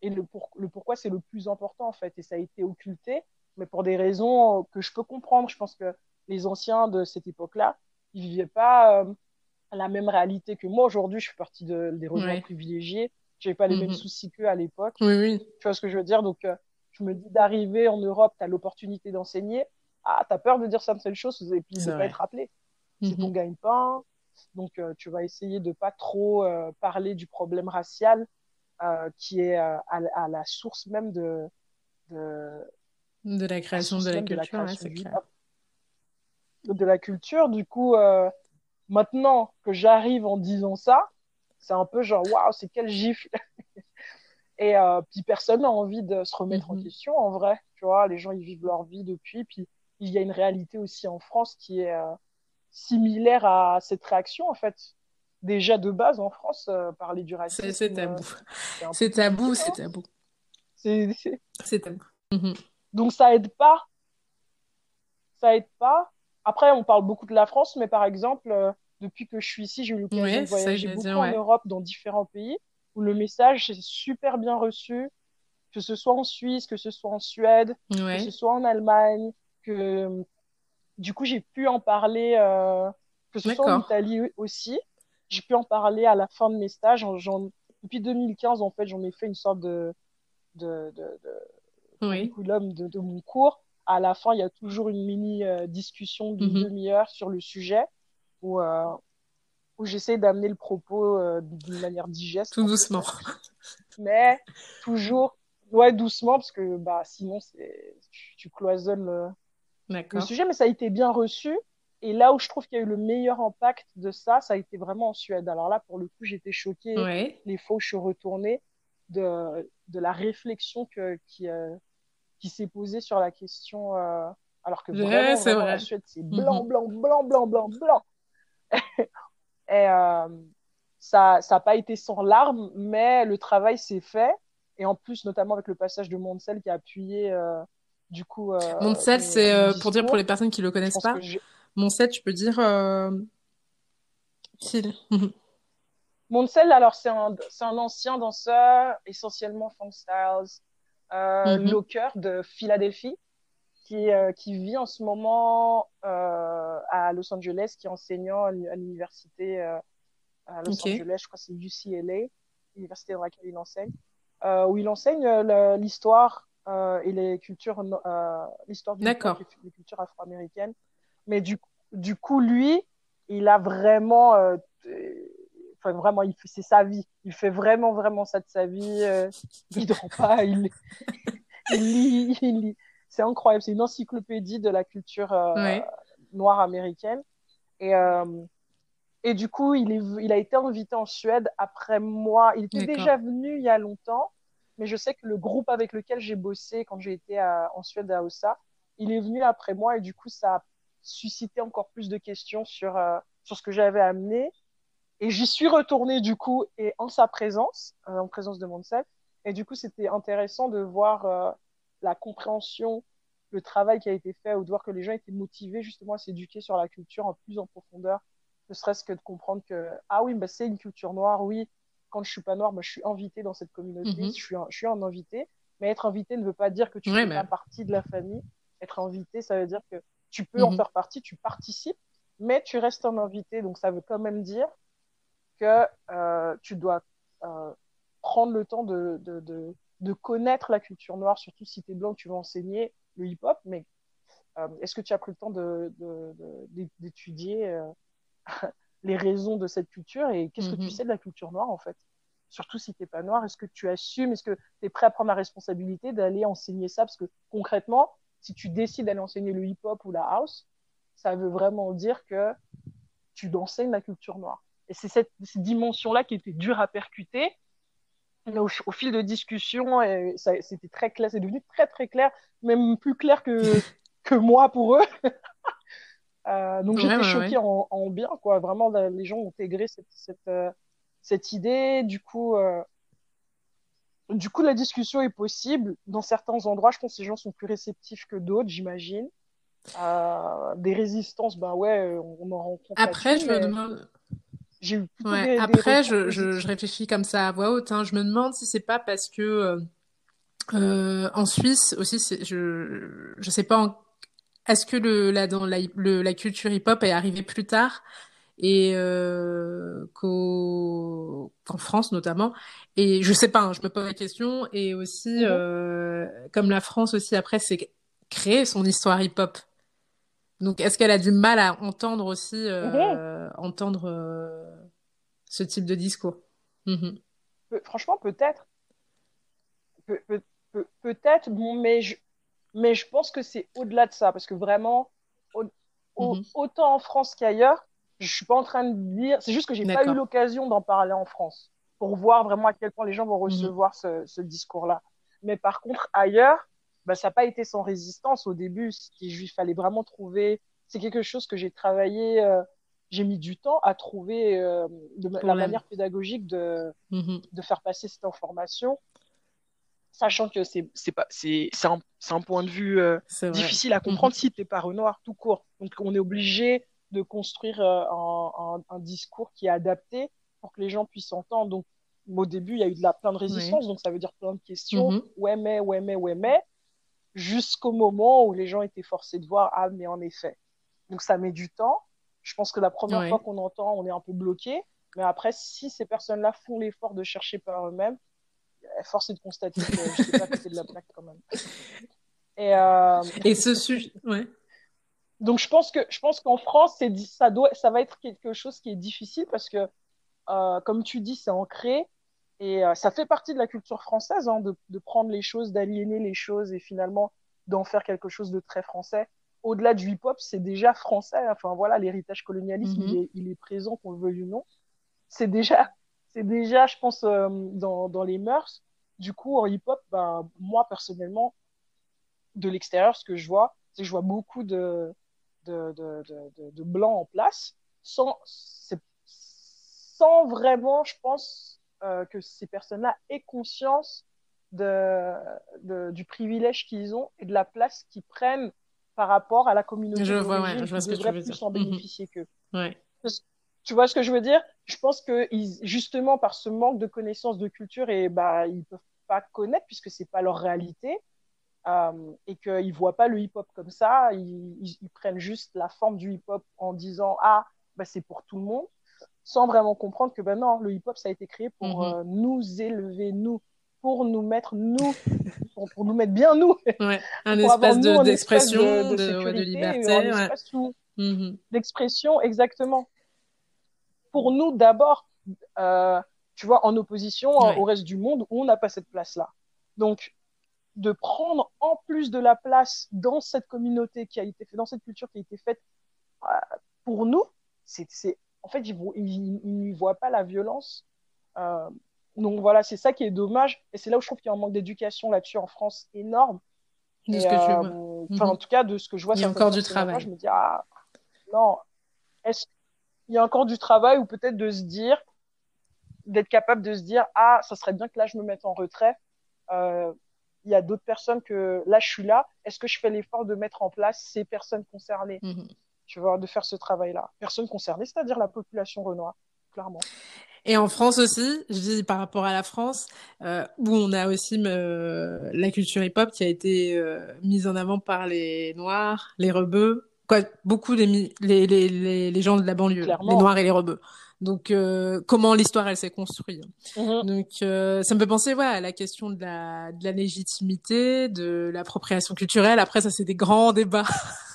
et le, le pourquoi, c'est le plus important, en fait. Et ça a été occulté, mais pour des raisons que je peux comprendre. Je pense que les anciens de cette époque-là, ils vivaient pas euh, la même réalité que moi. Aujourd'hui, je fais partie de, des revenants privilégiés. Je n'avais pas les mêmes mhm. soucis qu'eux à l'époque. Oui, oui. Tu vois ce que je veux dire? Donc, euh, je me dis d'arriver en Europe, tu as l'opportunité d'enseigner. Ah, tu as peur de dire certaines choses et puis de pas être rappelé. C'est ton mhm. gagne-pain. Donc, euh, tu vas essayer de pas trop parler du problème racial euh, qui est euh, à, à, la source même de, de, de la création de la culture, c'est clair. De la culture, du coup, euh, maintenant que j'arrive en disant ça, c'est un peu genre, waouh, c'est quel gifle Et puis personne n'a envie de se remettre en mhm. question, en vrai. Tu vois, les gens, ils vivent leur vie depuis. Puis il y a une réalité aussi en France qui est similaire à cette réaction, en fait déjà de base en France, euh, parler du racisme. C'est tabou. Euh, c'est tabou, c'est tabou. C'est tabou. Mhm. Donc ça aide pas. Ça aide pas. Après, on parle beaucoup de la France, mais par exemple, euh, depuis que je suis ici, j'ai eu l'occasion de voyager beaucoup en Europe, dans différents pays, où le message est super bien reçu, que ce soit en Suisse, que ce soit en Suède, que ce soit en Allemagne, que du coup j'ai pu en parler, que ce soit en Italie aussi. J'ai pu en parler à la fin de mes stages. depuis 2015, en fait, j'en ai fait une sorte de, de, de, curriculum de, de, mon cours. À la fin, il y a toujours une mini euh, discussion d'une mhm. demi-heure sur le sujet où, euh, où j'essaie d'amener le propos euh, d'une manière digeste. Tout doucement. Mais toujours, ouais, doucement, parce que bah, sinon, tu, tu cloisonnes le, le sujet. Mais ça a été bien reçu. Et là où je trouve qu'il y a eu le meilleur impact de ça, ça a été vraiment en Suède. Alors là, pour le coup, j'étais choquée les fois où je suis retournée de, de la réflexion que, qui, euh, qui s'est posée sur la question. Euh, alors que vraiment, vraiment la Suède, c'est blanc, blanc, blanc, blanc, blanc, blanc. et euh, ça n'a pas été sans larmes, mais le travail s'est fait. Et en plus, notamment avec le passage de Montsel qui a appuyé, du coup. Montsel, c'est pour dire pour les personnes qui ne le connaissent pas. Mon set, tu peux dire euh... Monsel, alors c'est un, un, ancien danseur, essentiellement funk styles, euh, mm de Philadelphie, qui, euh, qui vit en ce moment euh, à Los Angeles, qui est enseignant à l'université euh, à Los Angeles, je crois que c'est UCLA, l'université dans laquelle il enseigne, où il enseigne l'histoire et les cultures, l'histoire des cultures afro-américaines. Mais du, du coup, lui, il a vraiment, euh, enfin, vraiment, il c'est sa vie. Il fait vraiment, vraiment ça de sa vie. Euh, il dort pas, il, lit, il lit. C'est incroyable. C'est une encyclopédie de la culture euh, noire américaine. Et, et du coup, il, est, il a été invité en Suède après moi. Il était déjà venu il y a longtemps, mais je sais que le groupe avec lequel j'ai bossé quand j'ai été en Suède à Ossa, il est venu après moi et du coup, ça a susciter encore plus de questions sur, euh, sur ce que j'avais amené. Et j'y suis retournée du coup et en sa présence, euh, en présence de Monsef. Et du coup, c'était intéressant de voir euh, la compréhension, le travail qui a été fait, ou de voir que les gens étaient motivés justement à s'éduquer sur la culture en plus en profondeur, ne serait-ce que de comprendre que, ah oui, bah, c'est une culture noire, oui, quand je suis pas noire, bah, je suis invitée dans cette communauté, mhm. je, suis un, je suis un invité. Mais être invité ne veut pas dire que tu fais pas partie de la famille. Être invité, ça veut dire que tu peux en mhm. faire partie, tu participes, mais tu restes un invité. Donc, ça veut quand même dire que euh, tu dois euh, prendre le temps de, de, de, de, connaître la culture noire, surtout si tu es blanc, tu veux enseigner le hip-hop, mais euh, est-ce que tu as pris le temps d'étudier les raisons de cette culture et qu'est-ce que tu mhm. sais de la culture noire en fait? Surtout si tu n'es pas noir, est-ce que tu assumes, est-ce que tu es prêt à prendre la responsabilité d'aller enseigner ça? Parce que concrètement, si tu décides d'aller enseigner le hip-hop ou la house, ça veut vraiment dire que tu enseignes la culture noire. Et c'est cette, dimension-là qui était dure à percuter. Au, au, fil de discussion, c'était très clair, c'est devenu très très clair, même plus clair que, que moi pour eux. euh, donc j'étais choquée En, en, bien, quoi. Vraiment, les gens ont intégré cette, cette, euh, cette idée. Du coup, euh, du coup, la discussion est possible. Dans certains endroits, je pense que les gens sont plus réceptifs que d'autres, j'imagine. Euh, des résistances, ben ouais, on en rencontre. Après, je me demande. Ouais. Après, je, je, réfléchis comme ça à voix haute. Hein. Je me demande si c'est pas parce que euh, euh en Suisse aussi, je je sais pas. En... Est-ce que le la dans la, le, la culture hip-hop est arrivée plus tard et euh, qu'en France notamment. Et je sais pas, hein, je me pose la question. Et aussi, mhm. euh, comme la France aussi après, c'est créer son histoire hip-hop. Donc, est-ce qu'elle a du mal à entendre aussi, euh, mhm. entendre euh, ce type de discours? Mhm. Franchement, peut-être. peut-être, bon, mais je, mais je pense que c'est au-delà de ça, parce que vraiment, autant en France qu'ailleurs, je suis pas en train de dire, c'est juste que j'ai pas eu l'occasion d'en parler en France pour voir vraiment à quel point les gens vont mhm. recevoir ce, ce discours-là. Mais par contre, ailleurs, bah, ça n'a pas été sans résistance au début. Il fallait vraiment trouver. C'est quelque chose que j'ai travaillé. Euh, j'ai mis du temps à trouver euh, de, la manière pédagogique de, mhm. de faire passer cette information, sachant que c'est c'est pas c'est un, un point de vue euh, difficile à comprendre mhm. si tu n'es pas Renoir tout court. Donc on est obligé de construire euh, un, un, discours qui est adapté pour que les gens puissent entendre. Donc, au début, il y a eu de la, plein de résistance, donc ça veut dire plein de questions. Mm-hmm. Ouais, mais, ouais, mais, ouais, mais. Jusqu'au moment où les gens étaient forcés de voir, ah, mais en effet. Donc, ça met du temps. Je pense que la première fois qu'on entend, on est un peu bloqué. Mais après, si ces personnes-là font l'effort de chercher par eux-mêmes, force est de constater que je sais pas c'est de la plaque quand même. Et, euh... Et ce sujet, ouais. Donc je pense que je pense qu'en France, c'est ça doit ça va être quelque chose qui est difficile parce que euh, comme tu dis, c'est ancré et euh, ça fait partie de la culture française hein, de, de, prendre les choses, d'aliéner les choses et finalement d'en faire quelque chose de très français. Au-delà du hip-hop, c'est déjà français. Enfin voilà, l'héritage colonialiste, il, mm-hmm. est, il, est, présent, qu'on le veuille ou non. C'est déjà, c'est déjà, je pense, euh, dans, dans les mœurs. Du coup, en hip-hop, ben, moi personnellement, de l'extérieur, ce que je vois, c'est que je vois beaucoup de de, de, de, de blanc en place, sans, sans vraiment, je pense, euh, que ces personnes-là aient conscience de, de, du privilège qu'ils ont et de la place qu'ils prennent par rapport à la communauté. Je vois, ouais, je vois ce que tu veux plus en mhm. bénéficier qu'eux. Ouais. Tu vois ce que je veux dire? Je pense que ils, justement par ce manque de connaissances de culture et bah ils peuvent pas connaître puisque c'est pas leur réalité. Euh, et qu'ils ne voient pas le hip-hop comme ça, ils, prennent juste la forme du hip-hop en disant Ah, bah, c'est pour tout le monde, sans vraiment comprendre que ben non, le hip-hop, ça a été créé pour mhm. euh, nous élever, nous, pour nous mettre, nous, pour, nous mettre bien nous. Ouais, un espace d'expression, de, de, de, liberté. Un mhm. d'expression, exactement. Pour nous, d'abord, euh, tu vois, en opposition au reste du monde où on n'a pas cette place-là. Donc, de prendre en plus de la place dans cette communauté qui a été faite, dans cette culture qui a été faite euh, pour nous, c'est, en fait, ils n'y voient pas la violence. Euh, donc voilà, c'est ça qui est dommage. Et c'est là où je trouve qu'il y a un manque d'éducation là-dessus en France énorme. De ce que euh, enfin, en tout cas, de ce que je vois. Il y a encore du travail. je me dis, ah, non, est-ce qu'il y a encore du travail ou peut-être de se dire, d'être capable de se dire, ah, ça serait bien que là, je me mette en retrait. Euh, il y a d'autres personnes que là, je suis là. Est-ce que je fais l'effort de mettre en place ces personnes concernées? Mhm. Tu vois, de faire ce travail-là. Personnes concernées, c'est-à-dire la population renoir, clairement. Et en France aussi, je dis par rapport à la France, euh, où on a aussi euh, la culture hip-hop qui a été euh, mise en avant par les Noirs, les Rebeux, quoi, beaucoup des les, les, les, les gens de la banlieue, les Noirs et les Rebeux. Donc euh, comment l'histoire elle s'est construite. Mhm. Donc euh, ça me fait penser ouais, à la question de la, de la légitimité, de l'appropriation culturelle. Après ça c'est des grands débats.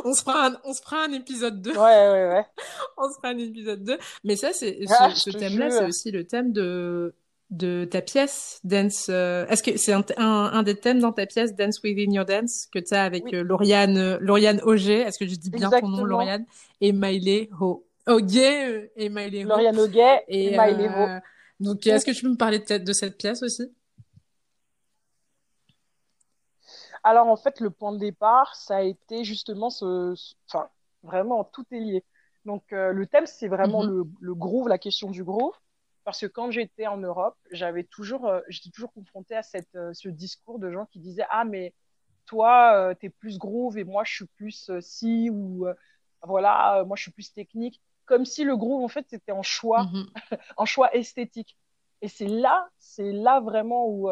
on se fera un, on se fera un épisode 2. Ouais, ouais, ouais. on se fera un épisode 2. Mais ça, c'est, ah, ce, thème-là, c'est aussi le thème de, de ta pièce Dance. Euh, est-ce que c'est un, un, des thèmes dans ta pièce Dance Within Your Dance que tu as avec euh, Lauriane, euh, Lauriane Auger? Est-ce que je dis bien ton nom, Lauriane? Et Maïlé Ho. Auguet et Maïlé Ho. Lauriane Auguet et, et Maïlé Ho. Donc, est-ce que tu peux me parler de, de cette pièce aussi? Alors, en fait, le point de départ, ça a été justement ce. Enfin, vraiment, tout est lié. Donc, le thème, c'est vraiment mm-hmm. le, le groove, la question du groove. Parce que quand j'étais en Europe, j'avais toujours, euh, j'étais toujours confrontée à cette, euh, ce discours de gens qui disaient Ah, mais toi, euh, tu es plus groove et moi, je suis plus si, ou voilà, moi, je suis plus technique. Comme si le groove, en fait, c'était en choix, mhm. en choix esthétique. Et c'est là, c'est là vraiment où,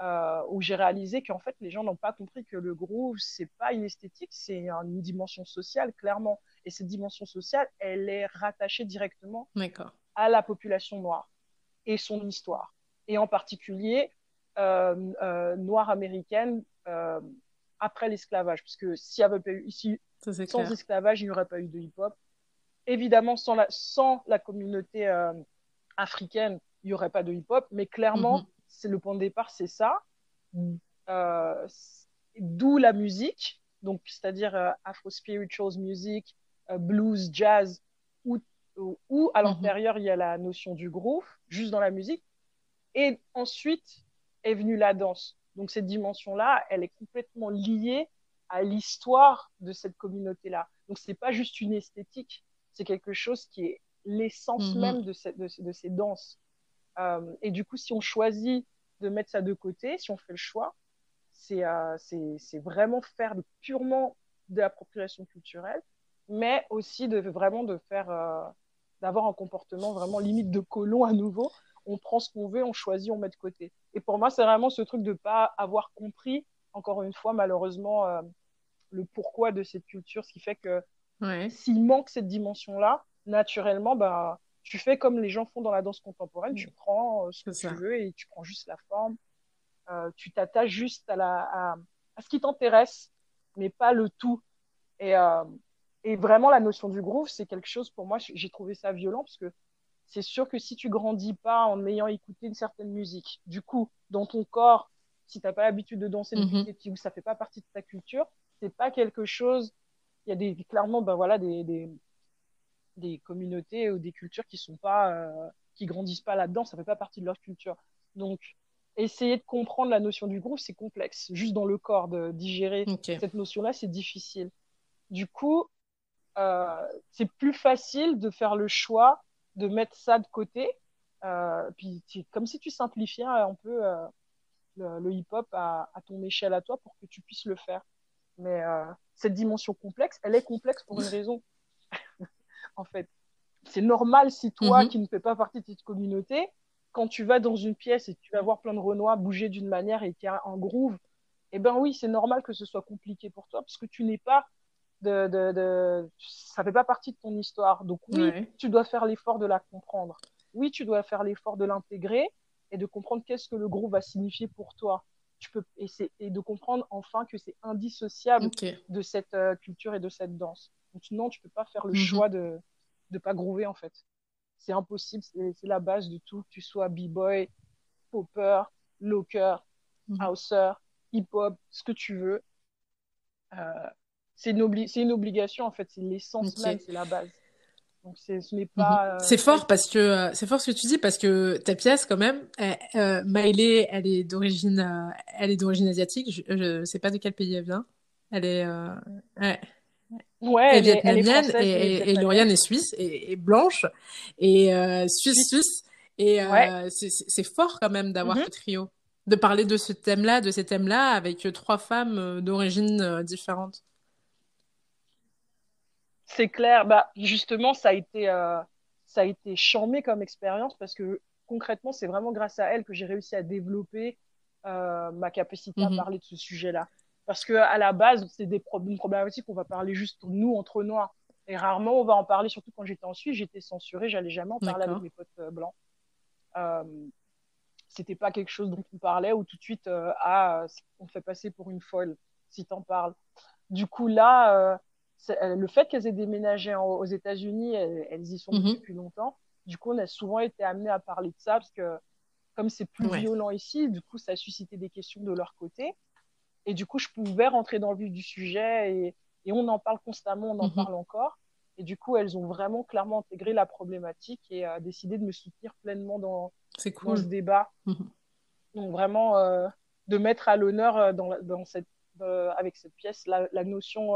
où j'ai réalisé qu'en fait, les gens n'ont pas compris que le groove, c'est pas une esthétique, c'est une dimension sociale, clairement. Et cette dimension sociale, elle est rattachée directement à la population noire et son histoire, et en particulier euh, euh, noire américaine euh, après l'esclavage, parce que s'il n'y avait pas eu ici, sans esclavage, il n'y aurait pas eu de hip-hop. Évidemment, sans la, sans la communauté africaine, il n'y aurait pas de hip-hop, mais clairement, mhm. C'est le point de départ, c'est ça. D'où la musique, donc c'est-à-dire afro-spirituals music, blues, jazz, ou où à mhm. l'intérieur, il y a la notion du groove, juste dans la musique. Et ensuite est venue la danse. Donc cette dimension-là, elle est complètement liée à l'histoire de cette communauté-là. Donc c'est pas juste une esthétique, c'est quelque chose qui est l'essence mhm. même de, cette, de, ces danses. Euh, et du coup, si on choisit de mettre ça de côté, si on fait le choix, c'est euh, vraiment faire purement de l'appropriation culturelle, mais aussi de vraiment de faire euh, d'avoir un comportement vraiment limite de colon à nouveau. On prend ce qu'on veut, on choisit, on met de côté. Et pour moi, c'est vraiment ce truc de ne pas avoir compris, encore une fois, malheureusement, euh, le pourquoi de cette culture, ce qui fait que s'il manque cette dimension-là, naturellement, bah, tu fais comme les gens font dans la danse contemporaine, tu prends euh, ce que tu veux et tu prends juste la forme. Euh, tu t'attaches juste à, la, à, à ce qui t'intéresse, mais pas le tout. Et, et vraiment, la notion du groove, c'est quelque chose, pour moi, j'ai trouvé ça violent parce que c'est sûr que si tu grandis pas en ayant écouté une certaine musique, du coup, dans ton corps, si tu n'as pas l'habitude de danser depuis mm -hmm. ou ça fait pas partie de ta culture, c'est pas quelque chose. Il y a des, clairement, ben voilà, des, des, des, communautés ou des cultures qui sont pas, euh, qui grandissent pas là-dedans, ça fait pas partie de leur culture. Donc, essayer de comprendre la notion du groove, c'est complexe. Juste dans le corps, de digérer cette notion-là, c'est difficile. Du coup, euh, c'est plus facile de faire le choix de mettre ça de côté. Euh, puis comme si tu simplifiais un peu euh, le, hip-hop à, ton échelle à toi pour que tu puisses le faire. Mais cette dimension complexe, elle est complexe pour une raison. En fait, c'est normal si toi, mm-hmm. qui ne fais pas partie de cette communauté, quand tu vas dans une pièce et tu vas voir plein de Renois bouger d'une manière et qu'il y a un groove, eh ben oui, c'est normal que ce soit compliqué pour toi parce que tu n'es pas de, de, de, ça fait pas partie de ton histoire. Donc oui, tu dois faire l'effort de la comprendre. Oui, tu dois faire l'effort de l'intégrer et de comprendre qu'est-ce que le groupe va signifier pour toi. Tu peux et, et de comprendre enfin que c'est indissociable de cette euh, culture et de cette danse. Non, tu peux pas faire le mhm. choix de de pas groover en fait. C'est impossible. C'est la base de tout. Que tu sois b-boy, popper, locker, mm houser, hip-hop, ce que tu veux. Euh, c'est une, une, obligation en fait, c'est l'essence même, c'est la base. Donc ce n'est mhm. pas. Euh, c'est fort parce que euh, c'est fort ce que tu dis parce que ta pièce quand même, elle, euh, Maïlé, elle est d'origine, elle est d'origine asiatique. Je, ne sais pas de quel pays elle vient. Elle est, ouais. Ouais, elle, est vietnamienne et, et, Lauriane est suisse et, blanche et suisse suisse et c'est fort quand même d'avoir mhm. ce trio, de parler de ce thème-là, de ces thèmes-là avec trois femmes d'origine différentes. C'est clair. Bah, justement, ça a été, euh, ça a été chambé comme expérience parce que concrètement, c'est vraiment grâce à elle que j'ai réussi à développer euh, ma capacité à mhm. parler de ce sujet-là. Parce que à la base, c'est des problèmes problématiques qu'on va parler juste nous entre noirs. Et rarement on va en parler, surtout quand j'étais en Suisse, j'étais censurée, j'allais jamais en parler avec mes potes euh, blancs. Euh, c'était pas quelque chose dont on parlait ou tout de suite, euh, ah, on fait passer pour une folle si t'en parles. Du coup, là, le fait qu'elles aient déménagé aux États-Unis, elles, y sont mhm. depuis longtemps. Du coup, on a souvent été amené à parler de ça parce que comme c'est plus violent ici, du coup, ça a suscité des questions de leur côté. Et du coup, je pouvais rentrer dans le vif du sujet et, et on en parle constamment, on en mhm. parle encore. Et du coup, elles ont vraiment clairement intégré la problématique et euh, décidé de me soutenir pleinement dans, ce débat. Mhm. Donc vraiment, euh, de mettre à l'honneur euh, dans, dans, cette, avec cette pièce la, la notion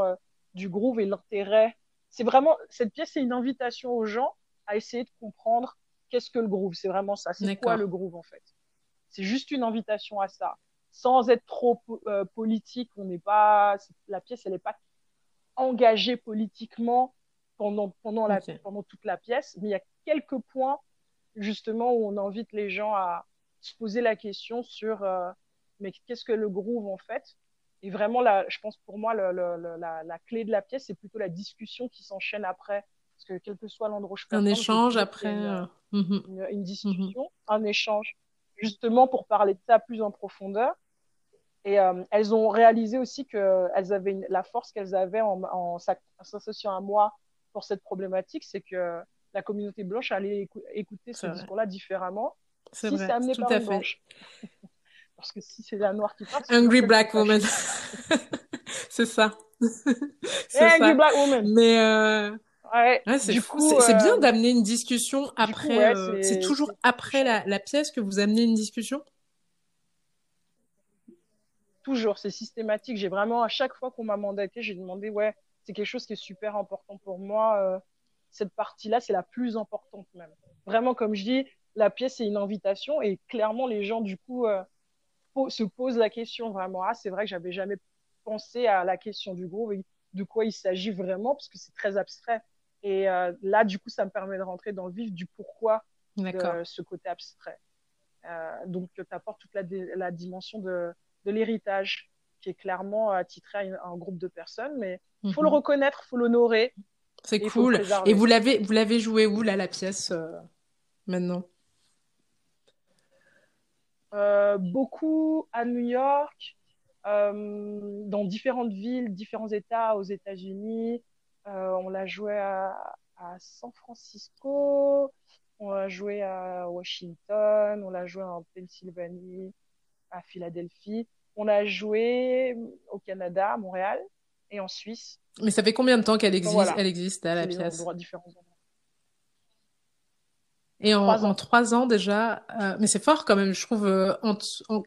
du groove et l'intérêt. C'est vraiment, cette pièce, c'est une invitation aux gens à essayer de comprendre qu'est-ce que le groove. C'est vraiment ça. C'est quoi le groove en fait? C'est juste une invitation à ça. Sans être trop politique, on n'est pas, la pièce, elle n'est pas engagée politiquement pendant, pendant, la, pendant toute la pièce, mais il y a quelques points justement où on invite les gens à se poser la question sur euh, mais qu'est-ce que le groove en fait? Et vraiment, là, je pense pour moi, le, le, la, la, clé de la pièce, c'est plutôt la discussion qui s'enchaîne après. Parce que quel que soit l'endroit où je Un échange après. Euh, mhm. Une, une, discussion, mhm. un échange, justement pour parler de ça plus en profondeur. Et euh, elles ont réalisé aussi que elles avaient la force qu'elles avaient en, en s'associant à moi pour cette problématique, c'est que la communauté blanche allait écouter ce discours-là différemment si c'est amené par une blanche. Parce que si c'est la noire qui parle... Angry black woman. c'est ça. c'est Angry black woman. Mais euh... ouais, c'est bien euh, d'amener une discussion après. Euh, c'est toujours après la, la, pièce que vous amenez une discussion Toujours, c'est systématique. J'ai vraiment, à chaque fois qu'on m'a mandaté, j'ai demandé, ouais, c'est quelque chose qui est super important pour moi. Euh, cette partie-là, c'est la plus importante même. Vraiment, comme je dis, la pièce est une invitation et clairement, les gens, du coup, euh, se posent la question vraiment. Ah, c'est vrai que j'avais jamais pensé à la question du groupe et de quoi il s'agit vraiment, parce que c'est très abstrait. Et euh, là, du coup, ça me permet de rentrer dans le vif du pourquoi de ce côté abstrait. donc, tu apportes toute la, la dimension de, de l'héritage, qui est clairement attitré à un groupe de personnes, mais il faut le mhm. reconnaître, faut l'honorer. C'est cool. Et vous l'avez, vous l'avez joué où là la pièce euh, maintenant? Euh, Beaucoup à New York, euh, dans différentes villes, différents États aux États-Unis. on l'a joué à, à, San Francisco, on l'a joué à Washington, on l'a joué en Pennsylvanie, à Philadelphie. On l'a joué au Canada, à Montréal et en Suisse. Mais ça fait combien de temps qu'elle existe, elle existe à la pièce Et en trois, ans. en trois ans déjà, euh, mais c'est fort quand même, je trouve, euh, en, en,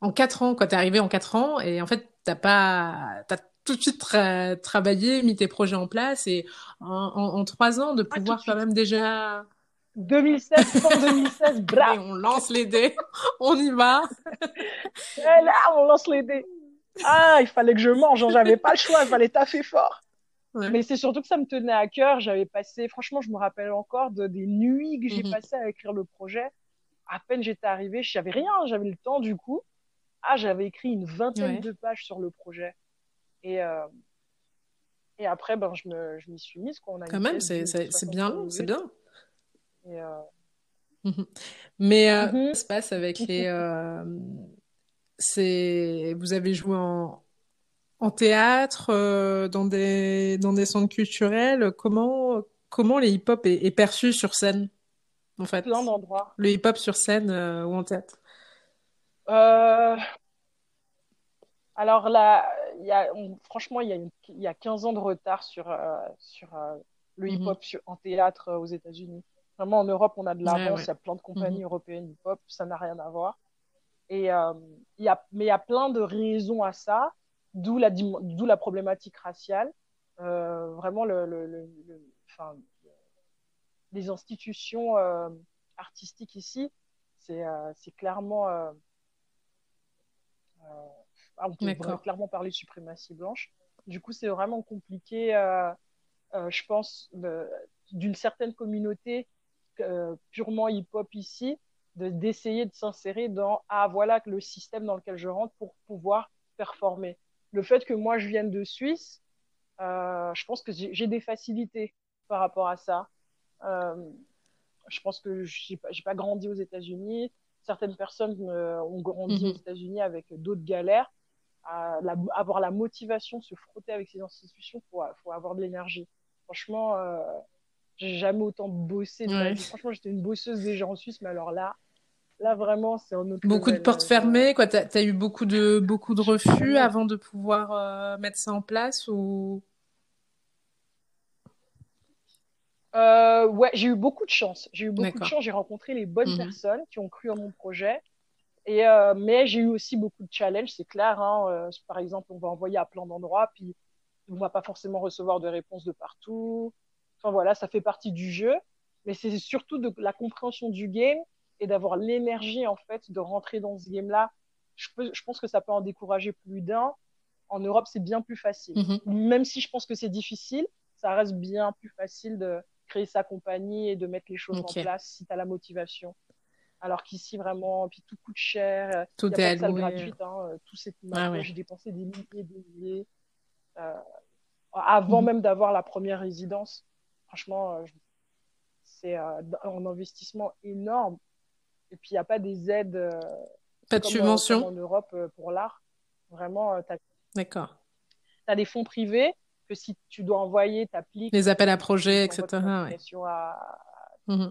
en, quatre ans, quand t'es arrivé en quatre ans, et en fait, t'as pas, t'as tout de suite travaillé, mis tes projets en place, et en, en trois ans, de pouvoir quand même déjà... 2016, 2016, bravo. on lance les dés, on y va. et là, on lance les dés. Ah, il fallait que je mange, hein, j'avais pas le choix, il fallait taffer fort. Mais c'est surtout que ça me tenait à cœur. J'avais passé, franchement, je me rappelle encore de, des nuits que j'ai mhm. passées à écrire le projet. À peine j'étais arrivée, j'avais rien, j'avais le temps du coup. Ah, j'avais écrit une vingtaine de pages sur le projet. Et, euh... et après, ben, je me, je m'y suis mise. Quoi. On a Quand même, c'est, c'est, bien, c'est bien. Et euh... Mais euh, mm ça se passe avec les, euh, c'est vous avez joué en, en théâtre, euh, dans des dans des centres culturels. Comment comment le hip-hop est, est, perçu sur scène en fait? Plein d'endroits. Le hip-hop sur scène ou en théâtre? Alors là, il y a, franchement, il y, a il y a 15 ans de retard sur, sur le mhm. hip-hop en théâtre aux États-Unis. Vraiment, en Europe, on a de l'avance. Il y a plein de compagnies mhm. européennes hip-hop. Ça n'a rien à voir. Et euh, y a, mais il y a plein de raisons à ça, d'où la, d'où la problématique raciale. Euh, vraiment, le, le, le, enfin, les institutions euh, artistiques ici, c'est, c'est clairement. On peut clairement parler de suprématie blanche. Du coup, c'est vraiment compliqué, je pense, d'une certaine communauté purement hip-hop ici d'essayer de, s'insérer dans ah voilà le système dans lequel je rentre pour pouvoir performer. Le fait que moi je vienne de Suisse, euh, je pense que j'ai des facilités par rapport à ça. Euh, je pense que j'ai pas, pas grandi aux États-Unis. Certaines personnes euh, ont grandi aux mhm. États-Unis avec d'autres galères. avoir la motivation, se frotter avec ces institutions pour, pour avoir de l'énergie. Franchement, j'ai jamais autant bossé. Franchement, j'étais une bosseuse déjà en Suisse, mais alors là, là vraiment, c'est un autre. Beaucoup de portes fermées, quoi. T'as as eu beaucoup de beaucoup de refus avant de pouvoir mettre ça en place ou? Euh, ouais, j'ai eu beaucoup de chance. J'ai eu beaucoup de chance. J'ai rencontré les bonnes mhm. personnes qui ont cru en mon projet. Et euh, mais j'ai eu aussi beaucoup de challenges, c'est clair. Hein. Euh, par exemple, on va envoyer à plein d'endroits, puis on va pas forcément recevoir de réponses de partout. Enfin voilà, ça fait partie du jeu. Mais c'est surtout de la compréhension du game et d'avoir l'énergie en fait de rentrer dans ce game-là. Je, je pense que ça peut en décourager plus d'un. En Europe, c'est bien plus facile. Mhm. Même si je pense que c'est difficile, ça reste bien plus facile de, créer sa compagnie et de mettre les choses en place si tu as la motivation. Alors qu'ici, vraiment, puis tout coûte cher. Tout est pas gratuite. Hein, euh, tout c'est ah J'ai dépensé des milliers et des milliers euh, avant mhm. même d'avoir la première résidence. Franchement, euh, c'est un investissement énorme. Et puis, il n'y a pas des aides. pas de subventions en Europe pour l'art. Vraiment, tu as... D'accord. Tu as des fonds privés que si tu dois envoyer, t'appliques. Les appels à projets, etc. Mhm.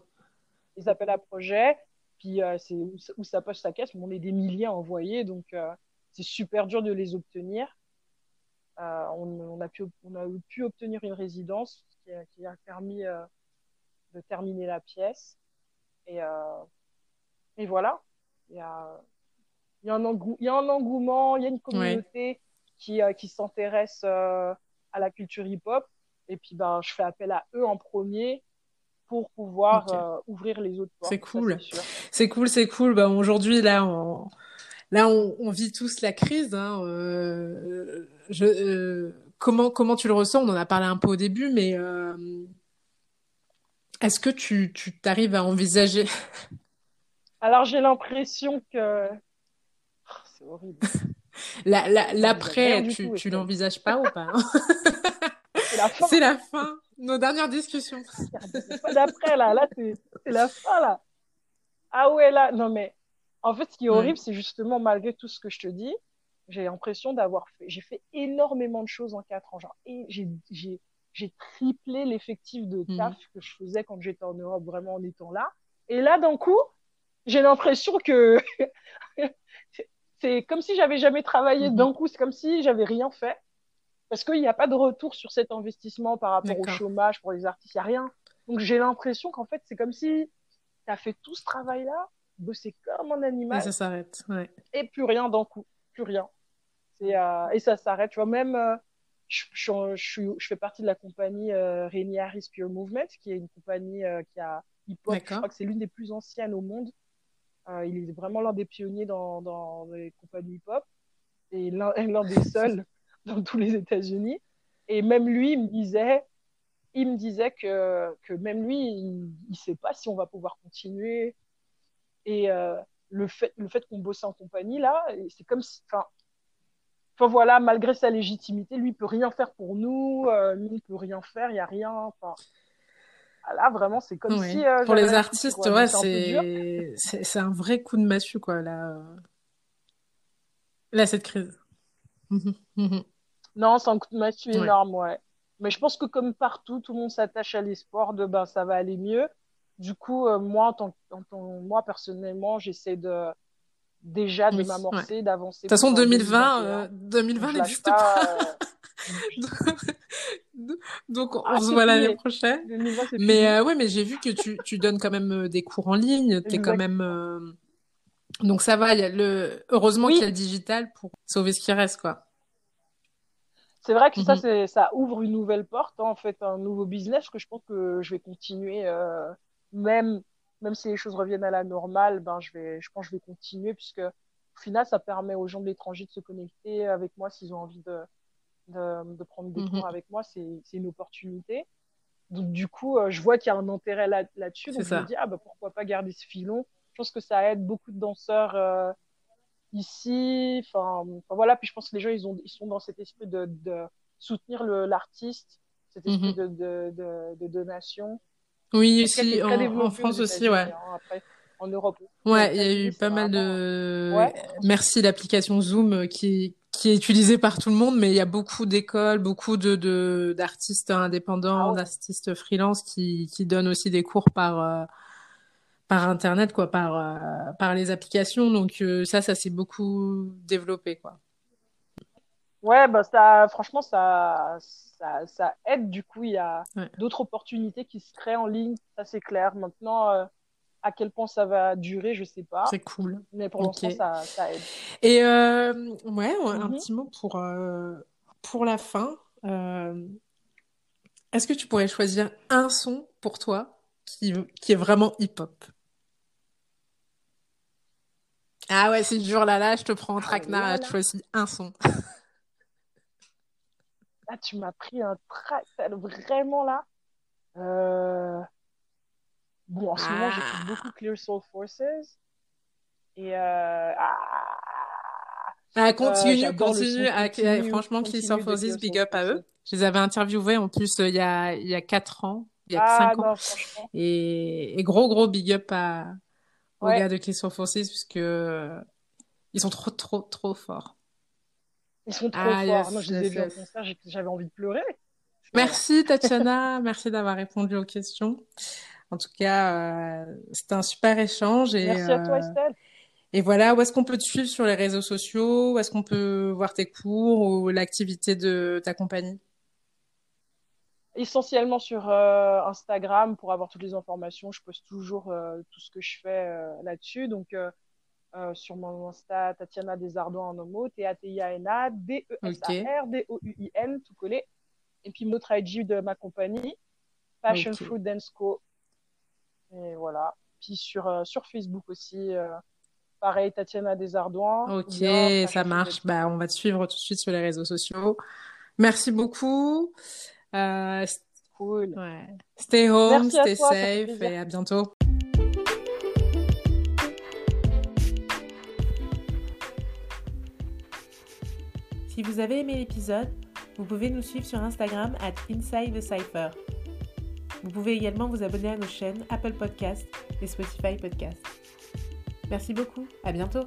Les appels à projets, puis euh, c'est où, ça poche sa caisse, on est des milliers à envoyer, donc euh, c'est super dur de les obtenir. Euh, on, a pu, on a pu obtenir une résidence qui a, qui a permis de terminer la pièce. Et, et voilà, il y a, y, a un y a un engouement, il y a une communauté qui, qui s'intéresse à la culture hip-hop. Et puis, ben, je fais appel à eux en premier pour pouvoir euh, ouvrir les autres portes. C'est cool. C'est cool, c'est cool. Ben, aujourd'hui, là, on... Là, on, vit tous la crise. Hein. Euh, je, euh, comment, comment tu le ressens? On en a parlé un peu au début, mais est-ce que tu t'arrives à envisager Alors, j'ai l'impression que... Oh, c'est horrible. L'après, tu, tu l'envisages pas ou pas hein C'est la fin. Nos dernières discussions. pas d'après, là. Là, c'est la fin, là. Ah ouais, là. Non, mais en fait, ce qui est horrible, c'est justement, malgré tout ce que je te dis, j'ai l'impression d'avoir fait. J'ai fait énormément de choses en quatre ans. Genre, et j'ai triplé l'effectif de mhm. taf que je faisais quand j'étais en Europe, vraiment en étant là. Et là, d'un coup, j'ai l'impression que c'est comme si j'avais jamais travaillé mhm. d'un coup, c'est comme si j'avais rien fait. Parce qu'il n'y a pas de retour sur cet investissement par rapport au chômage pour les artistes, il n'y a rien. Donc j'ai l'impression qu'en fait, c'est comme si tu as fait tout ce travail-là, bossé comme un animal. Et ça s'arrête, ouais. Et plus rien d'un coup, plus rien. Euh, et ça s'arrête, tu vois, même, euh, je, je, je, fais partie de la compagnie euh, Rainier Harris Pure Movement, qui est une compagnie euh, qui a hip-hop, je crois que c'est l'une des plus anciennes au monde. Euh, il est vraiment l'un des pionniers dans, dans les compagnies hip-hop et l'un des seuls dans tous les États-Unis. Et même lui, il me disait, il me disait que, que même lui, il ne sait pas si on va pouvoir continuer. Et le fait, le fait qu'on bosse en compagnie, là, c'est comme si. Enfin, enfin, voilà, malgré sa légitimité, lui, il peut rien faire pour nous, euh, on peut rien faire, il n'y a rien. Enfin, là, vraiment, c'est comme si. Euh, pour les artistes, ouais, c'est c'est un vrai coup de massue, quoi, là. Là, cette crise. non, c'est un coup de massue énorme, ouais. Mais je pense que comme partout, tout le monde s'attache à l'espoir de ben ça va aller mieux. Du coup, euh, moi, en tant, en moi personnellement, j'essaie de déjà de m'amorcer, d'avancer. De toute façon, 2020, 2020 n'existe pas. Donc, on ah, se voit l'année prochaine. mais euh, ouais, mais j'ai vu que tu, tu donnes quand même euh, des cours en ligne. T'es quand même. Euh, donc ça va. Y a le... Heureusement qu'il y a le digital pour sauver ce qui reste, quoi. C'est vrai que ça, mhm. ça ouvre une nouvelle porte, hein, en fait, un nouveau business que je pense que je vais continuer, même, même si les choses reviennent à la normale, ben, je vais, je pense que je vais continuer puisque au final, ça permet aux gens de l'étranger de se connecter avec moi s'ils ont envie de, de, prendre des cours mhm. avec moi, c'est une opportunité. Donc, du coup, euh, je vois qu'il y a un intérêt là-dessus. donc, je me dis, ah, bah, pourquoi pas garder ce filon? Je pense que ça aide beaucoup de danseurs euh, ici. Enfin, voilà. Puis, je pense que les gens, ils, ont, ils sont dans cet esprit de, de soutenir l'artiste, cet esprit mhm. de, de, donation. Oui, aussi, en, France aussi, ouais. Hein, en Europe. Ouais, il y a eu pas mal de. Merci l'application Zoom qui qui est utilisé par tout le monde, mais il y a beaucoup d'écoles, beaucoup de d'artistes indépendants, ah d'artistes freelance qui qui donnent aussi des cours par euh, par internet quoi, par euh, par les applications. Donc ça, ça s'est beaucoup développé quoi. Ouais, bah ça, franchement, ça, ça, ça aide. Du coup, il y a d'autres opportunités qui se créent en ligne. Ça, c'est clair. Maintenant, à quel point ça va durer, je sais pas. C'est cool. Mais pour l'instant, ça, ça, aide. Et euh, ouais, un mhm. petit mot pour, euh, pour la fin. Euh, est-ce que tu pourrais choisir un son pour toi qui, qui est vraiment hip-hop? Ah ouais, c'est dur là, là, je te prends en ah traquenard, tu choisis un son. ah, tu m'as pris un track, vraiment là. Euh... Bon, en ce moment, j'écoute ah. beaucoup Clear Soul Forces. Et euh... ah... Ah, continue, euh, continue, ah, Franchement, Clear Soul Forces, big up à eux. Je les avais interviewés en plus euh, il y a il y a quatre ans, il y a ah, cinq ans. Et... et, gros gros big up à aux gars de Clear Soul Forces puisque ils sont trop trop trop forts. Ils sont trop ah, forts. Moi, je les ai vus en concert, j'avais envie de pleurer. Merci Tatiana, merci d'avoir répondu aux questions. En tout cas, euh, c'était un super échange. Et, Merci à toi, euh, Estelle. Et voilà, où est-ce qu'on peut te suivre sur les réseaux sociaux? Où est-ce qu'on peut voir tes cours ou l'activité de ta compagnie? Essentiellement sur euh, Instagram pour avoir toutes les informations. Je poste toujours tout ce que je fais là-dessus. Donc, sur mon Insta, Tatiana Desardouin en homo, T-A-T-I-A-N-A, D-E-S-A-R, D-O-U-I-N, tout collé. Et puis, notre IG de ma compagnie, Passion Food Dance Co. Et voilà. Puis sur, euh, sur Facebook aussi, euh, pareil, Tatiana Desardouin. Ok, ça marche. Bah, on va te suivre tout de suite sur les réseaux sociaux. Merci beaucoup. Euh, cool. Ouais. Stay home, stay safe et à bientôt. Si vous avez aimé l'épisode, vous pouvez nous suivre sur Instagram at Inside the Cypher. Vous pouvez également vous abonner à nos chaînes Apple Podcast et Spotify Podcast. Merci beaucoup, à bientôt